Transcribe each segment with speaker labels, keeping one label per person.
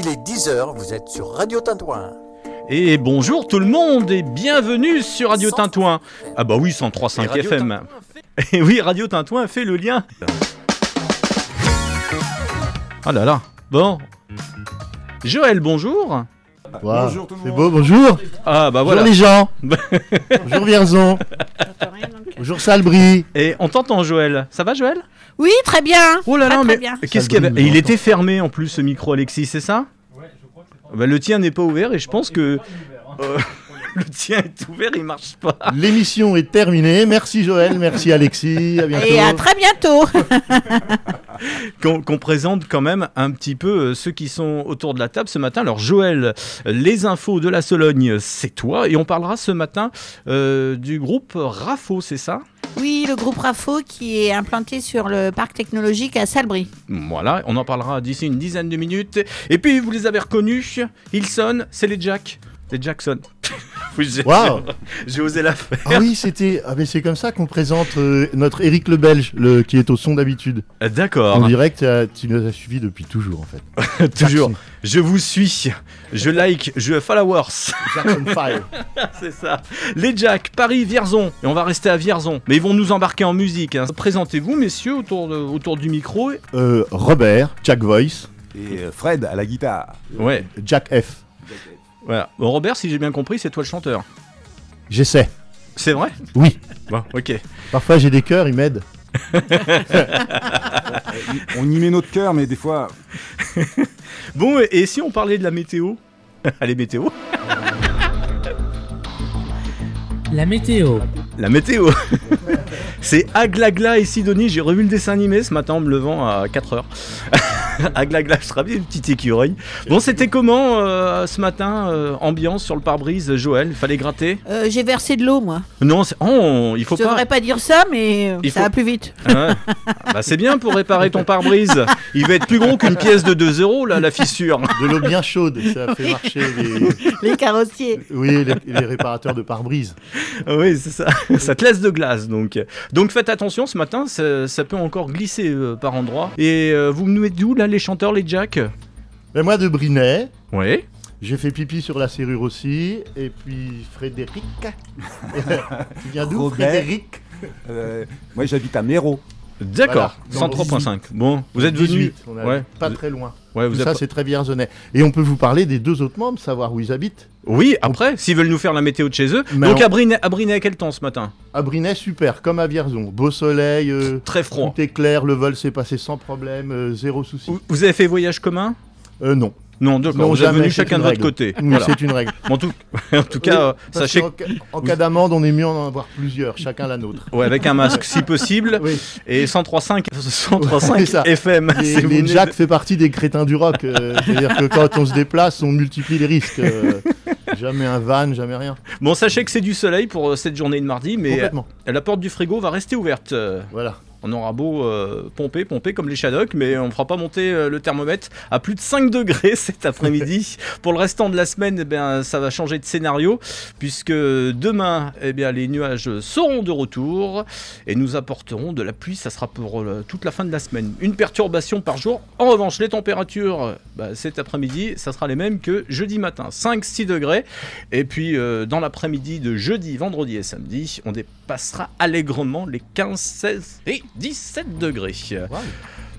Speaker 1: Il est 10h, vous êtes sur Radio Tintouin.
Speaker 2: Et bonjour tout le monde et bienvenue sur Radio Tintouin. Ah bah oui, 103.5
Speaker 1: Radio
Speaker 2: FM. Et oui, Radio Tintouin fait le lien. Ah là là. Bon. Joël, bonjour.
Speaker 3: Bonjour tout le
Speaker 4: C'est
Speaker 3: monde.
Speaker 4: beau, bonjour.
Speaker 2: Ah bah
Speaker 4: Bonjour
Speaker 2: voilà.
Speaker 4: les gens. bonjour Vierzon. Bonjour Salbris.
Speaker 2: Et on t'entend Joël. Ça va Joël?
Speaker 5: Oui, très bien.
Speaker 2: Oh là là, mais qu'est-ce qu'il y avait? Et il était fermé en plus ce micro Alexis, c'est ça? Ouais, je crois que Le tien n'est pas ouvert et je pense que euh, le tien est ouvert, il marche pas.
Speaker 4: L'émission est terminée. Merci Joël, merci Alexis. À bientôt.
Speaker 5: Et à très bientôt.
Speaker 2: qu'on qu'on présente quand même un petit peu euh, ceux qui sont autour de la table ce matin. Alors Joël, les infos de la Sologne, c'est toi. Et on parlera ce matin euh, du groupe RAFO, c'est ça?
Speaker 5: Oui, le groupe RAFO qui est implanté sur le parc technologique à Salbris.
Speaker 2: Voilà, on en parlera d'ici une dizaine de minutes. Et puis vous les avez reconnus, ils sonnent, c'est les Jack. Les Jackson. Oui, j'ai- osé la faire.
Speaker 4: Ah oui, c'était. Ah mais c'est comme ça qu'on présente euh, notre Eric le Belge, le qui est au son d'habitude.
Speaker 2: Euh, D'accord,
Speaker 4: En direct, euh, tu nous as suivis depuis toujours en fait.
Speaker 2: toujours. Je vous suis, je like, je followers.
Speaker 4: Jackson 5.
Speaker 2: C'est ça. Les Jack, Paris, Vierzon. Et on va rester à Vierzon. Mais ils vont nous embarquer en musique. hein. Présentez-vous, messieurs, autour, de- autour du micro.
Speaker 4: Euh, Robert, Jack Voice,
Speaker 3: Et Fred à la guitare.
Speaker 2: Ouais.
Speaker 4: Jack F.
Speaker 2: Voilà. Bon, Robert, si j'ai bien compris, c'est toi le chanteur.
Speaker 4: J'essaie.
Speaker 2: C'est vrai?
Speaker 4: Oui.
Speaker 2: Bon, ok.
Speaker 4: Parfois j'ai des cœurs, ils m'aident.
Speaker 3: On y met notre cœur, mais des fois,
Speaker 2: Bon, et, et si on parlait de la météo? Allez, météo.
Speaker 6: La météo.
Speaker 2: La météo. c'est Aglagla et Sidonie. J'ai revu le dessin animé ce matin en me levant à 4h. Aglagla, je serais bien une petite écureuil. Bon, c'était comment euh, ce matin euh, Ambiance sur le pare-brise, Joël? Fallait gratter?
Speaker 5: Euh, J'ai versé de l'eau, moi.
Speaker 2: Non, oh, il faut
Speaker 5: Je
Speaker 2: pas.
Speaker 5: devrais pas dire ça, mais
Speaker 2: Il
Speaker 5: ça
Speaker 2: faut-
Speaker 5: va plus vite.
Speaker 2: Ouais. Bah, c'est bien pour réparer ton pare-brise. Il va être plus gros qu'une pièce de 2 euros, là, la fissure.
Speaker 4: De l'eau bien chaude, ça fait marcher les,
Speaker 5: Les carrossiers.
Speaker 4: oui, les, les réparateurs de pare-brise.
Speaker 2: oui, c'est ça. Ça te laisse de glace, donc. Donc faites attention, ce matin, ça, ça peut encore glisser euh, par endroits. Et euh, vous nous mettez d'où, là, les chanteurs, les jacks
Speaker 4: Ben moi de Brinet,
Speaker 2: Oui.
Speaker 4: j'ai fait pipi sur la serrure aussi, et puis Frédéric. tu viens d'où. Frédéric?
Speaker 3: Euh, moi j'habite à Méro.
Speaker 2: D'accord,
Speaker 4: Voilà, dans
Speaker 2: 103.5. Bon, vous êtes venu.
Speaker 4: 18, on est
Speaker 2: Ouais.
Speaker 4: pas très loin.
Speaker 2: Ouais,
Speaker 4: Tout
Speaker 2: vous
Speaker 4: ça c'est très vierzonnais. Et on peut vous parler des deux autres membres, savoir où ils habitent.
Speaker 2: Oui, après, s'ils veulent nous faire la météo de chez eux.
Speaker 4: Mais
Speaker 2: Donc
Speaker 4: on-
Speaker 2: à Brinet, à Brinet, quel temps ce matin?
Speaker 4: À Brinet, super, comme à Vierzon. Beau soleil, euh,
Speaker 2: Très froid.
Speaker 4: tout est clair, le vol s'est passé sans problème, euh, zéro souci.
Speaker 2: Vous- Vous avez fait voyage commun?
Speaker 4: Euh, non.
Speaker 2: Non, d'accord.
Speaker 4: Non,
Speaker 2: Vous êtes venus chacun de votre côté.
Speaker 4: Oui,
Speaker 2: Voilà.
Speaker 4: C'est une règle.
Speaker 2: En tout, en tout cas, euh,
Speaker 4: Oui, parce
Speaker 2: sachez
Speaker 4: qu'en En cas d'amende, on est mieux en avoir plusieurs, chacun la nôtre.
Speaker 2: Ouais, avec un masque si possible.
Speaker 4: Oui.
Speaker 2: Et 103.5
Speaker 4: C'est
Speaker 2: 103.5
Speaker 4: ça.
Speaker 2: FM. Vous
Speaker 4: les Jack fait partie des crétins du rock. euh, C'est-à-dire que quand on se déplace, on multiplie les risques. euh, jamais un van, jamais rien.
Speaker 2: Bon, sachez que c'est du soleil pour euh, cette journée de mardi, mais euh, la porte du frigo va rester ouverte. Euh,
Speaker 4: Voilà.
Speaker 2: On aura beau euh, pomper, pomper comme les Shadocks, mais on ne fera pas monter euh, le thermomètre à plus de 5 degrés cet après-midi. Pour le restant de la semaine, eh bien, ça va changer de scénario, puisque demain, eh bien, les nuages seront de retour et nous apporterons de la pluie. Ça sera pour euh, toute la fin de la semaine. Une perturbation par jour. En revanche, les températures bah, cet après-midi, ça sera les mêmes que jeudi matin, 5-6 degrés. Et puis, dans l'après-midi de jeudi, vendredi et samedi, on dépassera allègrement les 15, 16 et 17 degrés.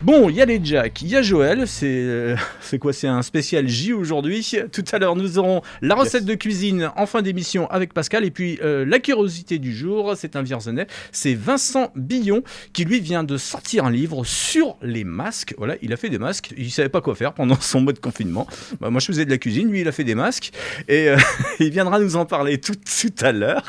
Speaker 2: Bon, il y a les Jack, il y a Joël, c'est euh, c'est quoi C'est un spécial J aujourd'hui. Tout à l'heure, nous aurons la recette de cuisine en fin d'émission avec Pascal et puis euh, la curiosité du jour, c'est un Vierzonais, c'est Vincent Billon qui lui vient de sortir un livre sur les masques. Voilà, il a fait des masques, il savait pas quoi faire pendant son mode confinement. Bah, moi, je faisais de la cuisine, lui, il a fait des masques et euh, il viendra nous en parler tout, tout à l'heure.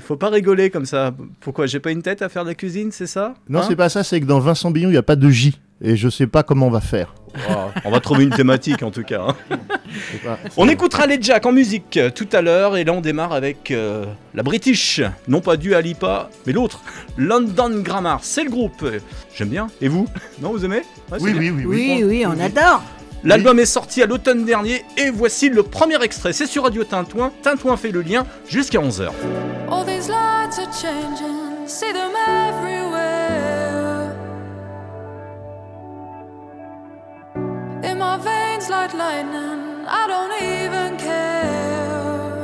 Speaker 2: Faut pas rigoler comme ça. Pourquoi? J'ai pas une tête à faire de la cuisine, c'est ça?
Speaker 4: Non,
Speaker 2: Hein?
Speaker 4: c'est pas ça, c'est que dans Vincent Billon, il n'y a pas de J. Et je sais pas comment on va faire.
Speaker 2: Oh, On va trouver une thématique en tout cas. hein. On écoutera les Jack en musique euh, tout à l'heure et là on démarre avec euh, la British, non pas du Alipa, mais l'autre, London Grammar. C'est le groupe. J'aime bien. Et vous? Non, vous aimez? Ouais,
Speaker 4: Oui,
Speaker 2: bien.
Speaker 4: oui, oui,
Speaker 5: Oui, oui, on adore.
Speaker 2: L'album est sorti à l'automne dernier et voici le premier extrait. C'est sur Radio Tintouin. Tintouin fait le lien jusqu'à 11h.
Speaker 7: All these lights are changing, see them everywhere. My veins, like lightning. I don't even care.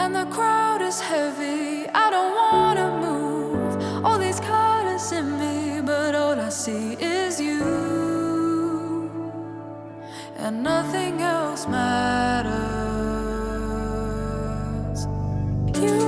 Speaker 7: And the crowd is heavy. I don't wanna move. All these colors in me, but all I see is you. And nothing else matters. You,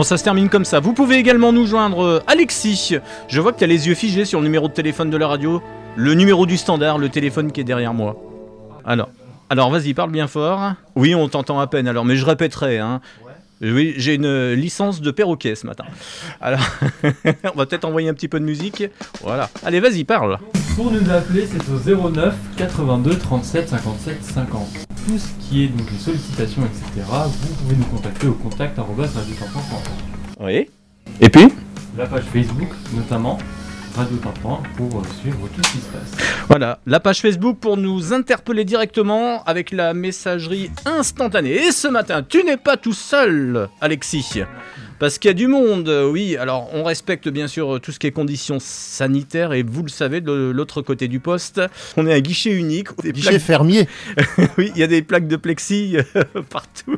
Speaker 2: Bon, ça se termine comme ça. Vous pouvez également nous joindre euh, Alexis. Je vois que tu as les yeux figés sur le numéro de téléphone de la radio. Le numéro du standard, le téléphone qui est derrière moi. Alors, alors vas-y, parle bien fort. Oui, on t'entend à peine, alors, mais je répéterai. Hein. Oui, j'ai une licence de perroquet ce matin. Alors, on va peut-être envoyer un petit peu de musique. Voilà. Allez, vas-y, parle.
Speaker 6: Pour nous appeler, c'est au 09 82 37 57 50. Tout ce qui est donc les sollicitations, etc., vous pouvez nous contacter au contact.
Speaker 2: Oui. Et puis?
Speaker 6: La page Facebook, notamment, Radio pour euh, suivre tout ce qui se passe.
Speaker 2: Voilà, la page Facebook pour nous interpeller directement avec la messagerie instantanée. Et ce matin, tu n'es pas tout seul, Alexis. Parce qu'il y a du monde, euh, oui. Alors, on respecte bien sûr euh, tout ce qui est conditions sanitaires. Et vous le savez, de l'autre côté du poste, on est un guichet unique. Des
Speaker 4: Guichet
Speaker 2: plaques-
Speaker 4: fermier.
Speaker 2: oui, il y a des plaques de plexi partout.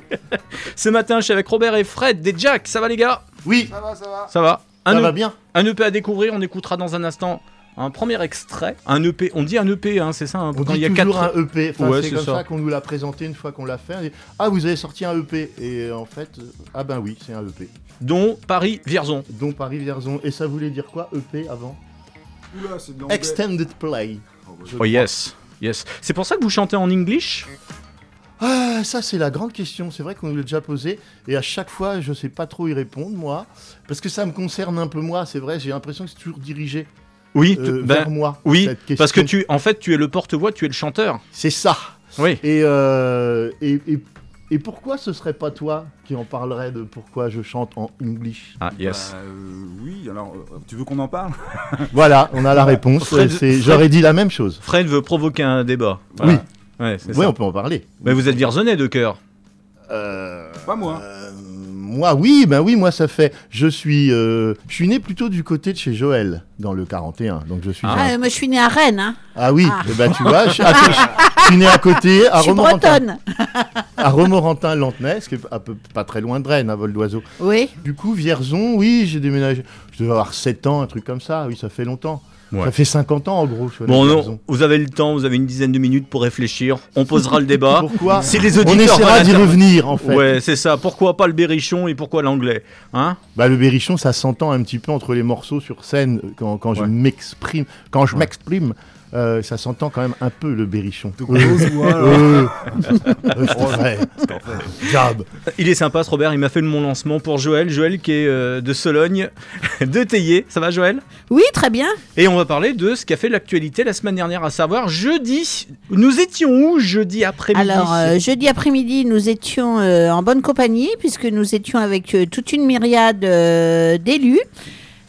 Speaker 2: ce matin, je suis avec Robert et Fred des Jack. Ça va, les gars?
Speaker 4: Oui,
Speaker 3: Ça va, ça va.
Speaker 2: Ça va?
Speaker 4: Ça
Speaker 2: un,
Speaker 4: va
Speaker 2: E-
Speaker 4: bien.
Speaker 2: un EP à découvrir. On écoutera dans un instant un premier extrait. Un EP, on dit un EP, hein, c'est ça hein,
Speaker 4: On
Speaker 2: quand
Speaker 4: dit
Speaker 2: il y a
Speaker 4: toujours
Speaker 2: quatre-
Speaker 4: un EP. Enfin,
Speaker 2: Ouais,
Speaker 4: c'est
Speaker 2: c'est
Speaker 4: comme
Speaker 2: ça.
Speaker 4: ça, qu'on nous l'a présenté une fois qu'on l'a fait. Dit, ah, vous avez sorti un EP. Et en fait, euh, ah ben oui, c'est un EP.
Speaker 2: dont Paris-Vierzon.
Speaker 4: Dont Paris-Vierzon. Et ça voulait dire quoi, EP avant?
Speaker 3: Oula.
Speaker 4: Extended Play.
Speaker 2: Oh
Speaker 4: crois.
Speaker 2: yes, yes. C'est pour ça que vous chantez en English?
Speaker 4: Ah, ça c'est la grande question. C'est vrai qu'on nous l'a déjà posé et à chaque fois, je sais pas trop y répondre moi, parce que ça me concerne un peu moi. C'est vrai, j'ai l'impression que c'est toujours dirigé
Speaker 2: Oui,
Speaker 4: euh,
Speaker 2: ben,
Speaker 4: vers moi.
Speaker 2: oui, parce que tu, en fait, tu es le porte-voix, tu es le chanteur.
Speaker 4: C'est ça.
Speaker 2: Oui.
Speaker 4: Et, euh, et, et, et pourquoi ce serait pas toi qui en parlerais de pourquoi je chante en English?
Speaker 2: Ah yes.
Speaker 3: Bah, euh, oui, alors, tu veux qu'on en parle?
Speaker 4: Voilà, on a la réponse. C'est-
Speaker 2: Fred-
Speaker 4: J'aurais dit la même chose.
Speaker 2: Fred veut provoquer un débat.
Speaker 4: Oui.
Speaker 2: Ouais, c'est
Speaker 4: Oui,
Speaker 2: ça.
Speaker 4: on peut en parler.
Speaker 2: Mais vous êtes Vierzonais de cœur.
Speaker 4: Euh,
Speaker 3: Pas moi.
Speaker 4: euh, moi, oui, ben oui, moi ça fait. Je suis, euh, je suis né plutôt du côté de chez Joël dans le 41, donc je suis.
Speaker 2: Ah.
Speaker 4: un-
Speaker 5: Ah, moi, je suis née à Rennes. Hein.
Speaker 4: Ah oui,
Speaker 5: Ah.
Speaker 4: eh ben, tu vois, je, suis- attends, je- suis né à côté, à
Speaker 5: je
Speaker 4: Romorantin, à Romorantin-Lantenay, ce qui est à peu, pas très loin de Rennes, à vol d'oiseau.
Speaker 5: Oui.
Speaker 4: Du coup, Vierzon, oui, j'ai déménagé. Je devais avoir 7 ans, un truc comme ça, oui, ça fait longtemps.
Speaker 2: Ouais.
Speaker 4: Ça fait 50 ans en gros.
Speaker 2: Bon, non, vous avez le temps, vous avez une dizaine de minutes pour réfléchir. On posera le débat.
Speaker 4: Pourquoi
Speaker 2: Si les
Speaker 4: On
Speaker 2: auditeurs
Speaker 4: essaiera
Speaker 2: veulent
Speaker 4: d'y revenir en fait.
Speaker 2: Ouais, c'est ça. Pourquoi pas le berrichon et pourquoi l'anglais Hein?
Speaker 4: Bah, le berrichon, ça s'entend un petit peu entre les morceaux sur scène quand, je m'exprime. Quand je
Speaker 2: Ouais.
Speaker 4: m'exprime, Euh, ça s'entend quand même un peu le berrichon. Euh, euh.
Speaker 2: Il est sympa ce Robert, il m'a fait mon lancement pour Joël. Joël qui est euh, de Sologne, de Théier. Ça va Joël?
Speaker 5: Oui, très bien.
Speaker 2: Et on va parler de ce qui a fait l'actualité la semaine dernière, à savoir jeudi. Nous étions où jeudi après-midi?
Speaker 5: Alors, euh, jeudi après-midi, nous étions euh, en bonne compagnie, puisque nous étions avec euh, toute une myriade euh, d'élus.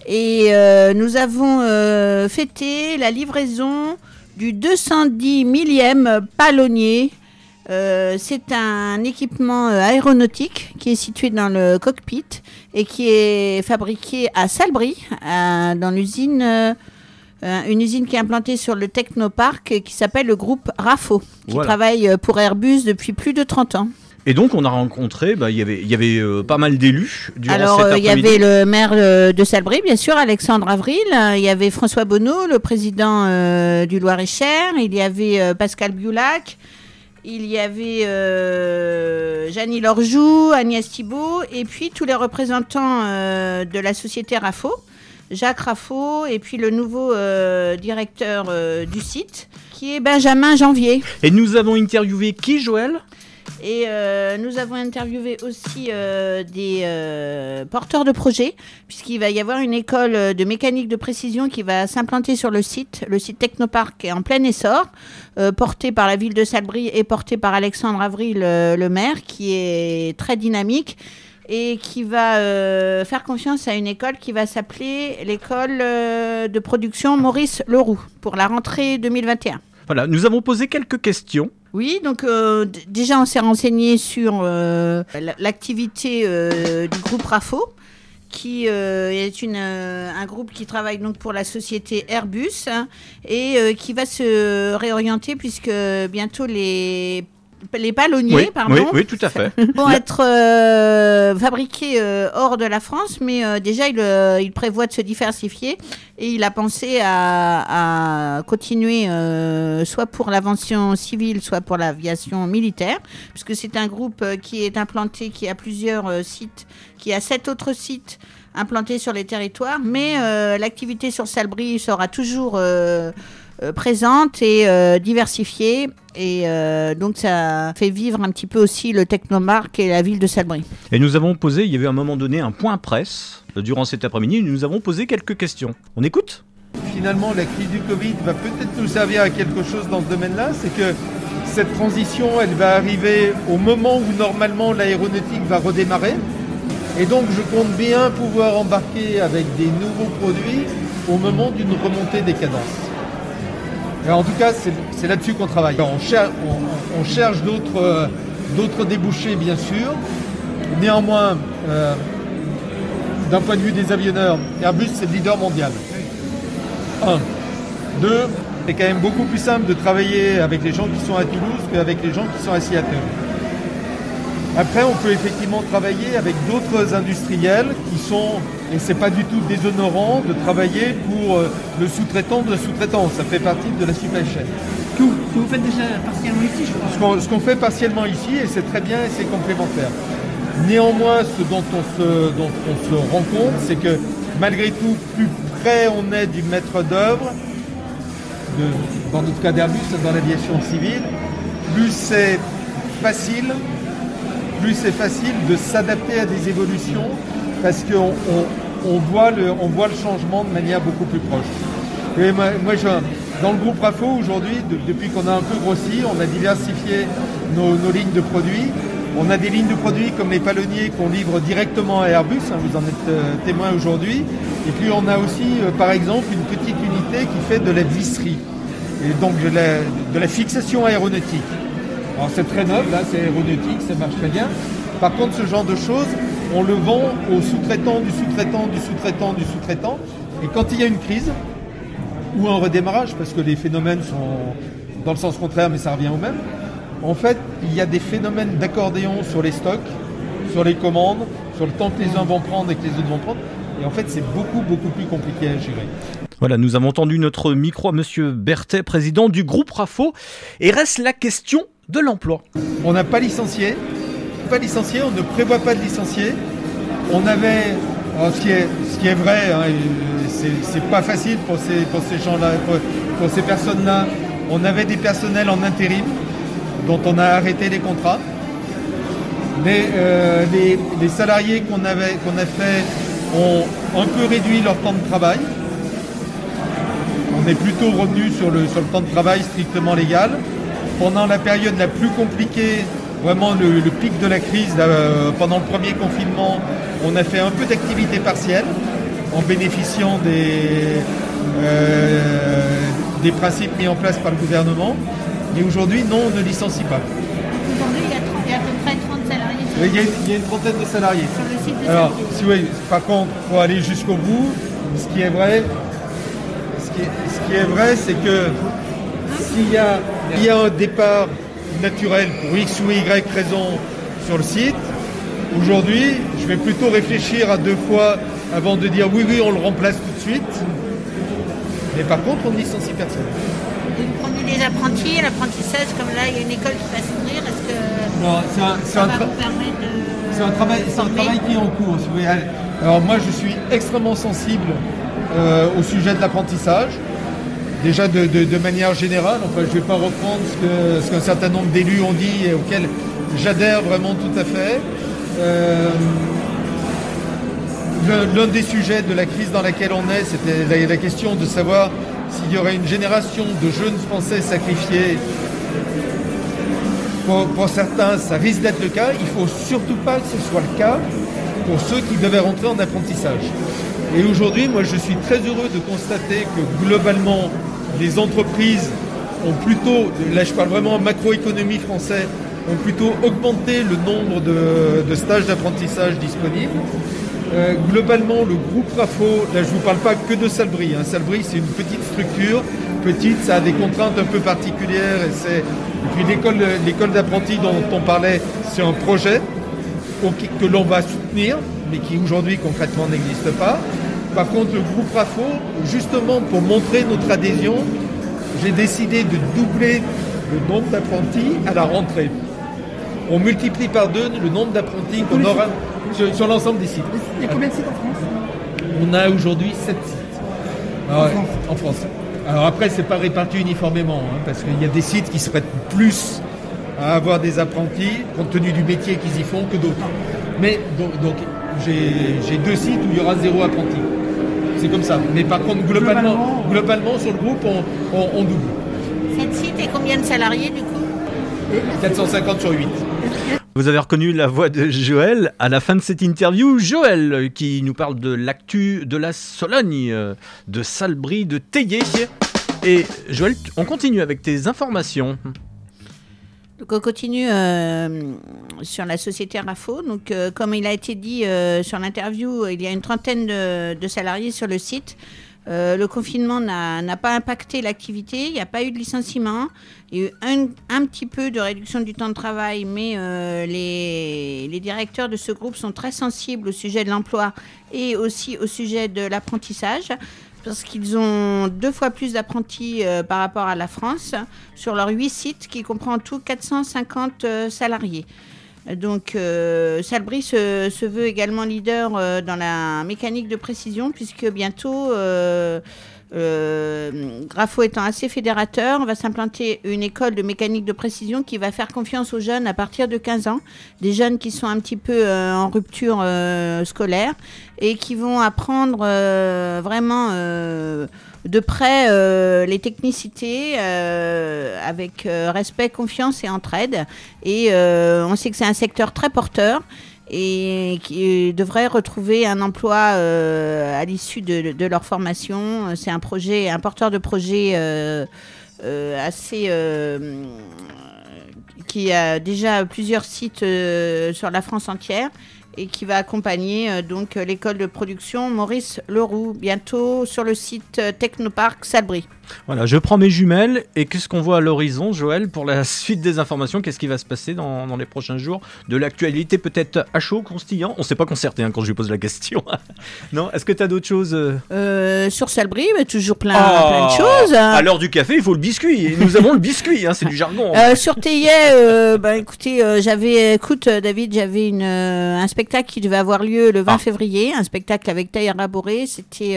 Speaker 5: Et euh, nous avons euh, fêté la livraison du 210 millième palonnier. Euh, c'est un équipement euh, aéronautique qui est situé dans le cockpit et qui est fabriqué à Salbris, à- dans l'usine, euh, une usine qui est implantée sur le Technopark qui s'appelle le groupe RAFO, qui
Speaker 2: Voilà.
Speaker 5: travaille euh, pour Airbus depuis plus de 30 ans.
Speaker 2: Et donc on a rencontré, bah, il y avait, il y avait euh, pas mal d'élus
Speaker 5: Alors, euh, il y avait le maire euh, de Salbris, bien sûr, Alexandre Avril. Il y avait François Bonneau, le président du Loir-et-Cher. Il y avait Pascal Biulac. Il y avait euh, Jeannie Lorjou, Agnès Thibault, et puis tous les représentants de la société RAFO, Jacques Raffo, et puis le nouveau euh, directeur euh, du site, qui est Benjamin Janvier.
Speaker 2: Et nous avons interviewé qui Joël?
Speaker 5: Et euh, nous avons interviewé aussi euh, des euh, porteurs de projets, puisqu'il va y avoir une école de mécanique de précision qui va s'implanter sur le site. Le site Technopark est en plein essor, porté par la ville de Salbris et porté par Alexandre Avril, le maire, qui est très dynamique et qui va faire confiance à une école qui va s'appeler l'école de production Maurice Leroux pour la rentrée 2021.
Speaker 2: Voilà, nous avons posé quelques questions.
Speaker 5: Oui, donc euh, déjà on s'est renseigné sur euh, l'activité euh, du groupe RAFO, qui euh, est une, euh, un groupe qui travaille donc pour la société Airbus hein, et euh, qui va se réorienter puisque bientôt les les palonniers,
Speaker 2: oui,
Speaker 5: pardon,
Speaker 2: oui, oui, tout à fait.
Speaker 5: vont être euh, fabriqués euh, hors de la France, mais euh, déjà il, euh, il prévoit de se diversifier et il a pensé à, à continuer euh, soit pour l'aviation civile, soit pour l'aviation militaire, puisque c'est un groupe euh, qui est implanté, qui a plusieurs sites, qui a sept autres sites implantés sur les territoires, mais euh, l'activité sur Salbris sera toujours présente et euh, diversifiée. Et euh, donc ça fait vivre un petit peu aussi le Technomark et la ville de Salbris.
Speaker 2: Et nous avons posé, il y avait à un moment donné un point presse euh, durant cet après-midi. Nous avons posé quelques questions. On écoute
Speaker 8: Finalement, la crise du Covid va peut-être nous servir à quelque chose dans ce domaine-là, c'est que cette transition, elle va arriver au moment où normalement l'aéronautique va redémarrer. Et donc, je compte bien pouvoir embarquer avec des nouveaux produits au moment d'une remontée des cadences. Et en tout cas, c'est là-dessus qu'on travaille. On, cher- on- on cherche d'autres euh, d'autres débouchés, bien sûr. Néanmoins, euh, d'un point de vue des avionneurs, Airbus, c'est le leader mondial. Un. Deux, c'est quand même beaucoup plus simple de travailler avec les gens qui sont à Toulouse qu'avec les gens qui sont à Seattle. Après, on peut effectivement travailler avec d'autres industriels qui sont, et c'est pas du tout déshonorant de travailler pour euh, le sous-traitant de la sous-traitant. Ça fait partie de la supply chain.
Speaker 9: Que vous, que vous faites déjà partiellement ici, je crois.
Speaker 8: Ce qu'on fait partiellement ici, et c'est très bien et c'est complémentaire. Néanmoins, ce dont on se, dont on se rend compte, c'est que malgré tout, plus près on est du maître d'œuvre, dans notre cas d'Airbus, dans l'aviation civile, plus c'est facile, plus c'est facile de s'adapter à des évolutions, parce qu'on on, on voit le, changement de manière beaucoup plus proche. Dans le groupe RAFO, aujourd'hui, de- depuis qu'on a un peu grossi, on a diversifié nos, lignes de produits. On a des lignes de produits comme les palonniers qu'on livre directement à Airbus, hein, vous en êtes euh, témoin aujourd'hui. Et puis on a aussi, euh, par exemple, une petite unité qui fait de la visserie, et donc de la, fixation aéronautique. Alors c'est très noble, là, c'est aéronautique, ça marche très bien. Par contre, ce genre de choses, on le vend aux sous-traitants, du sous-traitant, du sous-traitant, du sous-traitant. Et quand il y a une crise, ou un redémarrage, parce que les phénomènes sont dans le sens contraire, mais ça revient au même. En fait, il y a des phénomènes d'accordéon sur les stocks, sur les commandes, sur le temps que les uns vont prendre et que les autres vont prendre. Et en fait, c'est beaucoup, beaucoup plus compliqué à gérer.
Speaker 2: Voilà, nous avons entendu notre micro à Monsieur Berthet, président du groupe RAFO. Et reste la question de l'emploi.
Speaker 8: On n'a pas licencié, pas licencié, on ne prévoit pas de licencier. On avait Alors, ce, qui est, ce qui est vrai, hein, c'est pas facile pour ces, pour ces gens-là, pour, pour ces personnes-là. On avait des personnels en intérim dont on a arrêté les contrats. Mais euh, les, les salariés qu'on avait qu'on a fait ont un peu réduit leur temps de travail. On est plutôt revenu sur le, sur le temps de travail strictement légal. Pendant la période la plus compliquée, vraiment le, le pic de la crise, là, euh, pendant le premier confinement, on a fait un peu d'activité partielle en bénéficiant des, euh, des principes mis en place par le gouvernement. Mais aujourd'hui, non, on ne licencie pas.
Speaker 5: Aujourd'hui, il y, a 30 il y a à peu près 30 salariés sur,
Speaker 8: Il y a, il y a une trentaine de salariés.
Speaker 5: sur le site de
Speaker 8: Alors, si oui, par contre, pour aller jusqu'au bout, ce qui est vrai, ce qui est, ce qui est vrai, c'est que s'il y a, il y a un départ naturel pour X ou Y raison sur le site, aujourd'hui, je vais plutôt réfléchir à deux fois avant de dire oui, oui, on le remplace tout de suite. Mais par contre, on ne licencie personne.
Speaker 5: Et Vous prenez des apprentis, l'apprentissage, comme là, il y a une école qui va s'ouvrir. Est-ce que
Speaker 8: Non, c'est un,
Speaker 5: ça
Speaker 8: un
Speaker 5: va
Speaker 8: tra-
Speaker 5: vous permettre de.
Speaker 8: C'est un travail, c'est un
Speaker 5: former
Speaker 8: travail qui est en cours. si vous voulez. Alors moi, je suis extrêmement sensible euh, au sujet de l'apprentissage. Déjà de, manière générale, enfin je ne vais pas reprendre ce qu'un certain nombre d'élus ont dit et auxquels j'adhère vraiment tout à fait. Euh, l'un- des sujets de la crise dans laquelle on est, c'était la, la question de savoir s'il y aurait une génération de jeunes Français sacrifiés pour, pour certains, ça risque d'être le cas. Il faut surtout pas que ce soit le cas pour ceux qui devaient rentrer en apprentissage. Et aujourd'hui, moi, je suis très heureux de constater que globalement, les entreprises ont plutôt, là je parle vraiment en macroéconomie français, ont plutôt augmenté le nombre de, stages d'apprentissage disponibles. Euh, globalement, le groupe RAFO, là je ne vous parle pas que de Salbris. Hein. Salbris, c'est une petite structure, petite, ça a des contraintes un peu particulières. Et, et puis l'école, d'apprentis dont on parlait, c'est un projet que l'on va soutenir, mais qui aujourd'hui concrètement n'existe pas. Par contre, le groupe RAFO, justement pour montrer notre adhésion, j'ai décidé de doubler le nombre d'apprentis à la rentrée. On multiplie par deux le nombre d'apprentis qu'on aura sur, sur l'ensemble des sites.
Speaker 9: Il y a combien de sites en France?
Speaker 8: On a aujourd'hui 7 sites. Ah en France. Alors après, c'est pas réparti uniformément, hein, parce qu'il y a des sites qui se prêtent plus à avoir des apprentis, compte tenu du métier qu'ils y font, que d'autres. Mais donc, donc, j'ai j'ai deux sites où il y aura zéro apprenti. C'est comme ça. Mais par contre, globalement, globalement sur le groupe, on, on- on double.
Speaker 5: Cette site et combien de salariés du coup?
Speaker 8: 450 sur 8.
Speaker 2: Vous avez reconnu la voix de Joël à la fin de cette interview. Joël qui nous parle de l'actu de la Sologne, euh, de Salbris, de Théier. Et Joël, on continue avec tes informations.
Speaker 5: Donc on continue euh, sur la société Rafo. Donc euh, comme il a été dit euh, sur l'interview, il y a une trentaine de, salariés sur le site. Le confinement n'a pas impacté l'activité, il n'y a pas eu de licenciement, il y a eu un, petit peu de réduction du temps de travail, mais les directeurs de ce groupe sont très sensibles au sujet de l'emploi et aussi au sujet de l'apprentissage parce qu'ils ont deux fois plus d'apprentis euh, par rapport à la France sur leurs huit sites qui comprend en tout 450 euh, salariés. Donc, euh, Salbris se, veut également leader dans la mécanique de précision, puisque bientôt, euh, Grafo étant assez fédérateur, on va s'implanter une école de mécanique de précision qui va faire confiance aux jeunes à partir de 15 ans, des jeunes qui sont un petit peu euh, en rupture euh, scolaire et qui vont apprendre euh, vraiment de près les technicités avec respect, confiance et entraide. Et on sait que c'est un secteur très porteur et qui devrait retrouver un emploi euh, à l'issue de, leur formation. C'est un projet, un porteur de projet euh, euh, assez euh, qui a déjà plusieurs sites euh, sur la France entière et qui va accompagner euh, donc euh, l'école de production Maurice Leroux bientôt sur le site euh, Technopark Salbris.
Speaker 2: Voilà, je prends mes jumelles et qu'est-ce qu'on voit à l'horizon, Joël, pour la suite des informations? Qu'est-ce qui va se passer dans, dans les prochains jours De l'actualité peut-être à chaud, croustillant? On s'est pas concerté hein, quand je lui pose la question. non Est-ce que tu as d'autres choses euh?
Speaker 5: Euh, sur Salbris, mais toujours plein,
Speaker 2: Ah,
Speaker 5: plein de choses. hein.
Speaker 2: À l'heure du café, il faut le biscuit. Et nous avons le biscuit, hein, c'est du jargon.
Speaker 5: Euh, sur Théier, euh, bah, écoutez, j'avais, écoute, David, j'avais une, un spectacle qui devait avoir lieu le 20
Speaker 2: Ah.
Speaker 5: février, un spectacle avec Taïra Laboré. C'était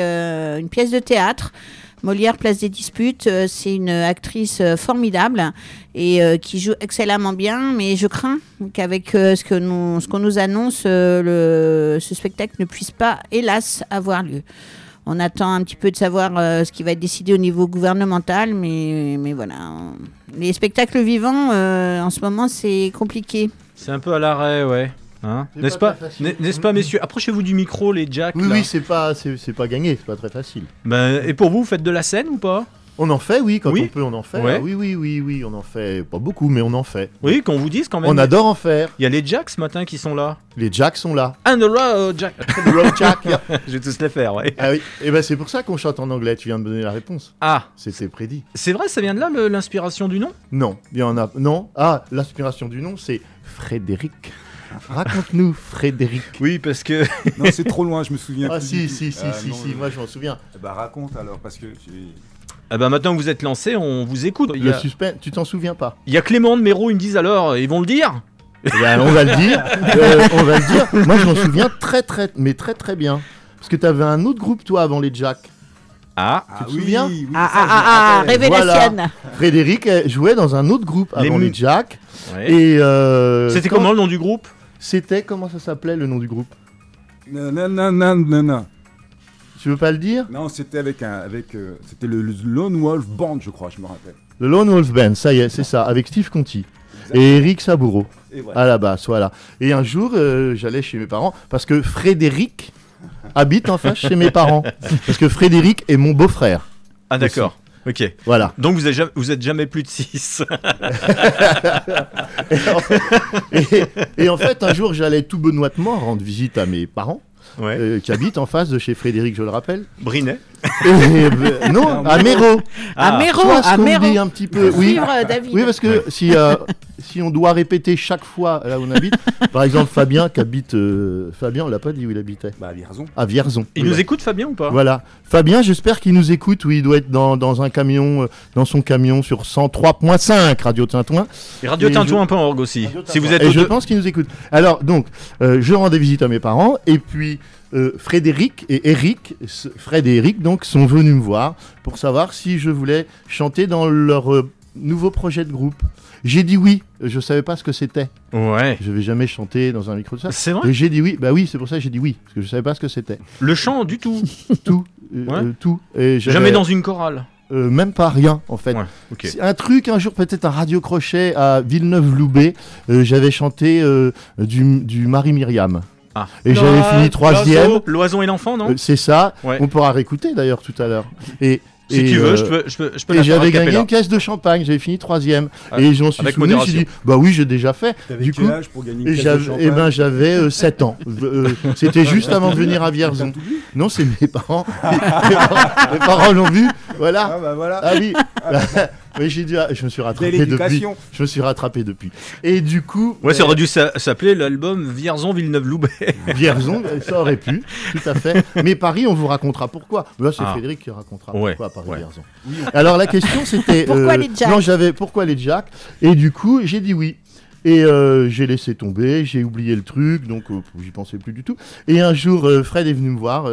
Speaker 5: une pièce de théâtre. Molière, Place des Disputes, euh, c'est une actrice euh, formidable et euh, qui joue excellemment bien, mais je crains qu'avec ce que nous, ce qu'on nous annonce, ce spectacle ne puisse pas, hélas, avoir lieu. On attend un petit peu de savoir ce qui va être décidé au niveau gouvernemental, mais, mais voilà. Les spectacles vivants, en ce moment, c'est compliqué.
Speaker 2: C'est un peu à l'arrêt, ouais. Hein N'est-ce
Speaker 4: pas
Speaker 2: n'est-ce pas, messieurs Approchez-vous du micro, les jacks.
Speaker 4: Oui,
Speaker 2: là.
Speaker 4: oui, c'est pas, c'est c'est pas gagné, c'est pas très facile.
Speaker 2: Ben, et pour vous, vous faites de la scène ou pas?
Speaker 4: On en fait, oui, quand
Speaker 2: Oui.
Speaker 4: on peut, on en fait.
Speaker 2: Ouais.
Speaker 4: Ah oui, oui, oui, oui, on en fait. Pas beaucoup, mais on en fait.
Speaker 2: Oui, qu'on vous dise quand même.
Speaker 4: On adore en faire.
Speaker 2: Il y a les jacks ce matin qui sont là.
Speaker 4: Les jacks sont là.
Speaker 2: And the road, jack.
Speaker 4: The road jack, yeah.
Speaker 2: Je vais tous les faire, ouais.
Speaker 4: Ah oui, et ben c'est pour ça qu'on chante en anglais. Tu viens de me donner la réponse.
Speaker 2: Ah,
Speaker 4: C'était prédit.
Speaker 2: c'est vrai, ça vient de là l'inspiration du nom?
Speaker 4: Non, il y en a. Non. Ah, l'inspiration du nom, c'est Frédéric. Raconte-nous, Frédéric.
Speaker 2: Oui, parce que.
Speaker 3: Non, c'est trop loin, je me souviens.
Speaker 4: Ah
Speaker 3: plus
Speaker 4: si,
Speaker 3: du tout.
Speaker 4: si, si,
Speaker 3: Ah,
Speaker 4: si,
Speaker 3: non,
Speaker 4: si,
Speaker 3: je-
Speaker 4: moi je m'en souviens.
Speaker 3: Eh Bah raconte alors, parce que
Speaker 2: Ah bah maintenant que vous êtes lancé, on vous écoute. Il y
Speaker 4: Le
Speaker 2: a,
Speaker 4: suspense, tu t'en souviens pas
Speaker 2: il y a Clément de Méro, ils me disent alors, ils vont le dire
Speaker 4: Eh ben, On va le dire. Euh, on va le dire. Moi je m'en souviens très très, mais très très bien. Parce que t'avais un autre groupe toi avant les Jacks.
Speaker 2: Ah,
Speaker 3: Ah
Speaker 4: te
Speaker 3: oui,
Speaker 4: souviens
Speaker 3: oui,
Speaker 5: Ah,
Speaker 3: ça,
Speaker 5: ah, ah, ah, révélation.
Speaker 4: Frédéric jouait dans un autre groupe
Speaker 2: Les
Speaker 4: avant
Speaker 2: Mu-
Speaker 4: les Jacks.
Speaker 2: ouais.
Speaker 4: Et euh,
Speaker 2: C'était
Speaker 4: quand-
Speaker 2: comment le nom du groupe?
Speaker 4: C'était comment ça s'appelait le nom du groupe?
Speaker 3: Non, non, non, non, non, non.
Speaker 4: Tu veux pas le dire?
Speaker 3: Non, c'était avec un, avec, euh, c'était le, le Lone Wolf Band, je crois, je me rappelle.
Speaker 4: Le Lone Wolf Band, ça y est, c'est ça, avec Steve Conti et Eric Saboureau
Speaker 3: Et voilà.
Speaker 4: à la basse, voilà. Et un jour, euh, j'allais chez mes parents parce que Frédéric habite en face chez mes parents. Parce que Frédéric est mon beau-frère.
Speaker 2: Ah d'accord, ok.
Speaker 4: Voilà.
Speaker 2: Donc vous êtes jamais, vous êtes jamais plus de 6.
Speaker 4: Et, et en fait, un jour, j'allais tout benoîtement rendre visite à mes parents
Speaker 2: ouais.
Speaker 4: euh, qui habitent en face de chez Frédéric, je le rappelle.
Speaker 2: Brinet.
Speaker 4: Et, euh, non, à Méro.
Speaker 5: À. Méro, à Méro.
Speaker 4: dit un petit peu. Oui,
Speaker 5: Suivre, euh, David.
Speaker 4: Oui, parce que si, euh, si on doit répéter chaque fois là où on habite, par exemple Fabien qui habite. euh, Fabien, on l'a pas dit où il habitait.
Speaker 3: Bah, Vierzon.
Speaker 4: À Vierzon.
Speaker 2: Il
Speaker 4: Oui,
Speaker 2: nous
Speaker 4: bah,
Speaker 2: écoute Fabien ou pas?
Speaker 4: Voilà. Fabien, j'espère qu'il nous écoute. Oui, il doit être dans, dans un camion, euh, dans son camion sur 103.5 Radio Tintouin.
Speaker 2: Et Radio
Speaker 4: Et
Speaker 2: Tintouin.org aussi. Si vous êtes
Speaker 4: Et je
Speaker 2: deux-
Speaker 4: pense qu'il nous écoute. Alors, donc, euh, je rendais visite à mes parents et puis euh, Frédéric et Eric, Fred et Eric, donc, sont venus me voir pour savoir si je voulais chanter dans leur euh, nouveau projet de groupe. J'ai dit oui. Je savais pas ce que c'était.
Speaker 2: Ouais.
Speaker 4: Je vais jamais chanter dans un micro de ça.
Speaker 2: C'est vrai
Speaker 4: j'ai dit oui. Bah oui, c'est pour ça que j'ai dit oui parce que je savais pas ce que c'était.
Speaker 2: Le chant du tout.
Speaker 4: Tout, euh,
Speaker 2: Ouais.
Speaker 4: euh, tout. Et
Speaker 2: Jamais dans une chorale.
Speaker 4: euh, même pas rien en fait.
Speaker 2: Ouais,
Speaker 4: Un truc, un jour, peut-être un radio crochet à Villeneuve-Loubet, euh, j'avais chanté euh, du, du Marie-Myriam.
Speaker 2: Ah.
Speaker 4: Et j'avais fini troisième.
Speaker 2: L'oiseau- et l'enfant, non?
Speaker 4: C'est ça.
Speaker 2: Ouais.
Speaker 4: On pourra réécouter d'ailleurs tout à l'heure. Et,
Speaker 2: Si
Speaker 4: et,
Speaker 2: tu veux,
Speaker 4: euh,
Speaker 2: je peux, je peux, je peux
Speaker 4: et j'avais gagné une caisse de champagne, j'avais fini troisième.
Speaker 2: Ah,
Speaker 4: et j'en suis souvenu, j'ai dit, bah oui, j'ai déjà fait.
Speaker 3: T'avais
Speaker 4: Du coup,
Speaker 3: âge pour gagner une
Speaker 4: Et
Speaker 3: caisse de
Speaker 4: j'avais,
Speaker 3: champagne
Speaker 4: eh ben, j'avais 7 ans. Euh, C'était juste avant de venir à Vierzon. Non, c'est mes parents. mes parents, mes parents l'ont vu. Voilà.
Speaker 3: Ah bah voilà.
Speaker 4: Ah oui. Mais j'ai dû, je me suis rattrapé depuis. Je me suis rattrapé depuis. Et du coup,
Speaker 2: Ouais, ça
Speaker 4: euh,
Speaker 2: aurait dû s'a- s'appeler l'album Vierzon Villeneuve-Loubet.
Speaker 4: Vierzon, ça aurait pu, tout à fait. Mais Paris, on vous racontera pourquoi. Là, c'est
Speaker 2: Ah.
Speaker 4: Frédéric qui racontera
Speaker 2: Ouais,
Speaker 4: pourquoi Paris
Speaker 2: ouais.
Speaker 4: Vierzon. Alors la question c'était
Speaker 5: Pourquoi les Jacks
Speaker 4: Non, j'avais pourquoi les Jacks Et du coup, j'ai dit oui. Et euh, j'ai laissé tomber, j'ai oublié le truc, donc euh, j'y pensais plus du tout. Et un jour, euh, Fred est venu me voir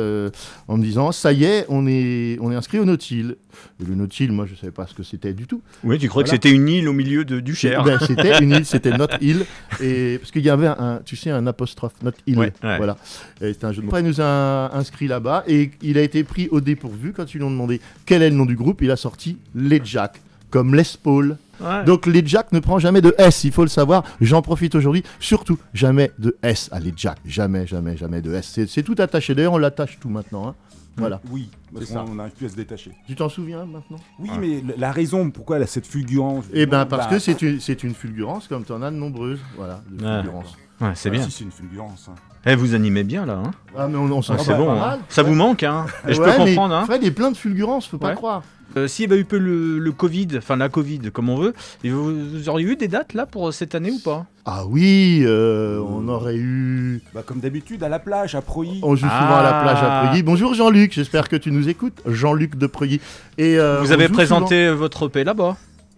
Speaker 4: en me disant Ça y est, on est, on est inscrit au Nautil. Et le Nautil, moi, je savais pas ce que c'était du tout.
Speaker 2: Oui, tu crois
Speaker 4: Voilà.
Speaker 2: que c'était une île au milieu de, du Cher.
Speaker 4: Ben, c'était une île, c'était notre île. Et, parce qu'il y avait un, tu sais, un apostrophe, notre île.
Speaker 2: Ouais, ouais.
Speaker 4: Voilà. C'était un jeu de mots. Il nous a inscrit là-bas et il a été pris au dépourvu quand ils lui ont demandé quel est le nom du groupe. Il a sorti Les Jacks, comme Les Paul.
Speaker 2: Ouais.
Speaker 4: Donc les Jacks ne prend jamais de S, il faut le savoir. J'en profite aujourd'hui. Surtout, jamais de S à les Jacks. Jamais, jamais, jamais de S. C'est- C'est tout attaché. D'ailleurs, on l'attache tout maintenant. hein. Voilà.
Speaker 3: Oui, parce
Speaker 4: C'est ça.
Speaker 3: qu'on n'arrive plus à se détacher.
Speaker 4: Tu t'en souviens maintenant?
Speaker 3: Oui, mais l- la raison pourquoi elle a cette fulgurance.
Speaker 4: Eh ben parce
Speaker 3: bah,
Speaker 4: que c'est une, c'est une fulgurance comme tu en as de nombreuses. Voilà, de
Speaker 2: Ouais.
Speaker 4: fulgurance.
Speaker 2: Ouais, c'est
Speaker 3: bah,
Speaker 2: bien.
Speaker 3: Si, c'est une fulgurance. hein.
Speaker 2: Eh, vous animez bien là. Hein
Speaker 4: Ah, mais on, on s'en
Speaker 2: Ah, c'est
Speaker 4: pas
Speaker 2: bon.
Speaker 4: mal.
Speaker 2: hein. Ça vous manque, hein Et je peux
Speaker 4: mais
Speaker 2: comprendre. Hein
Speaker 4: Fred est plein de fulgurance, faut pas
Speaker 2: Ouais.
Speaker 4: croire.
Speaker 2: Euh, S'il y avait eu peu le, le Covid, enfin la Covid, comme on veut, vous, vous auriez eu des dates là pour cette année ou pas?
Speaker 4: Ah oui, euh, on aurait eu.
Speaker 3: Bah, comme d'habitude, à la plage, à Proilly.
Speaker 4: On joue souvent
Speaker 2: Ah.
Speaker 4: à la plage à Preuilly. Bonjour Jean-Luc, j'espère que tu nous écoutes. Jean-Luc de Preuilly. Et euh,
Speaker 2: Vous avez présenté votre EP là-bas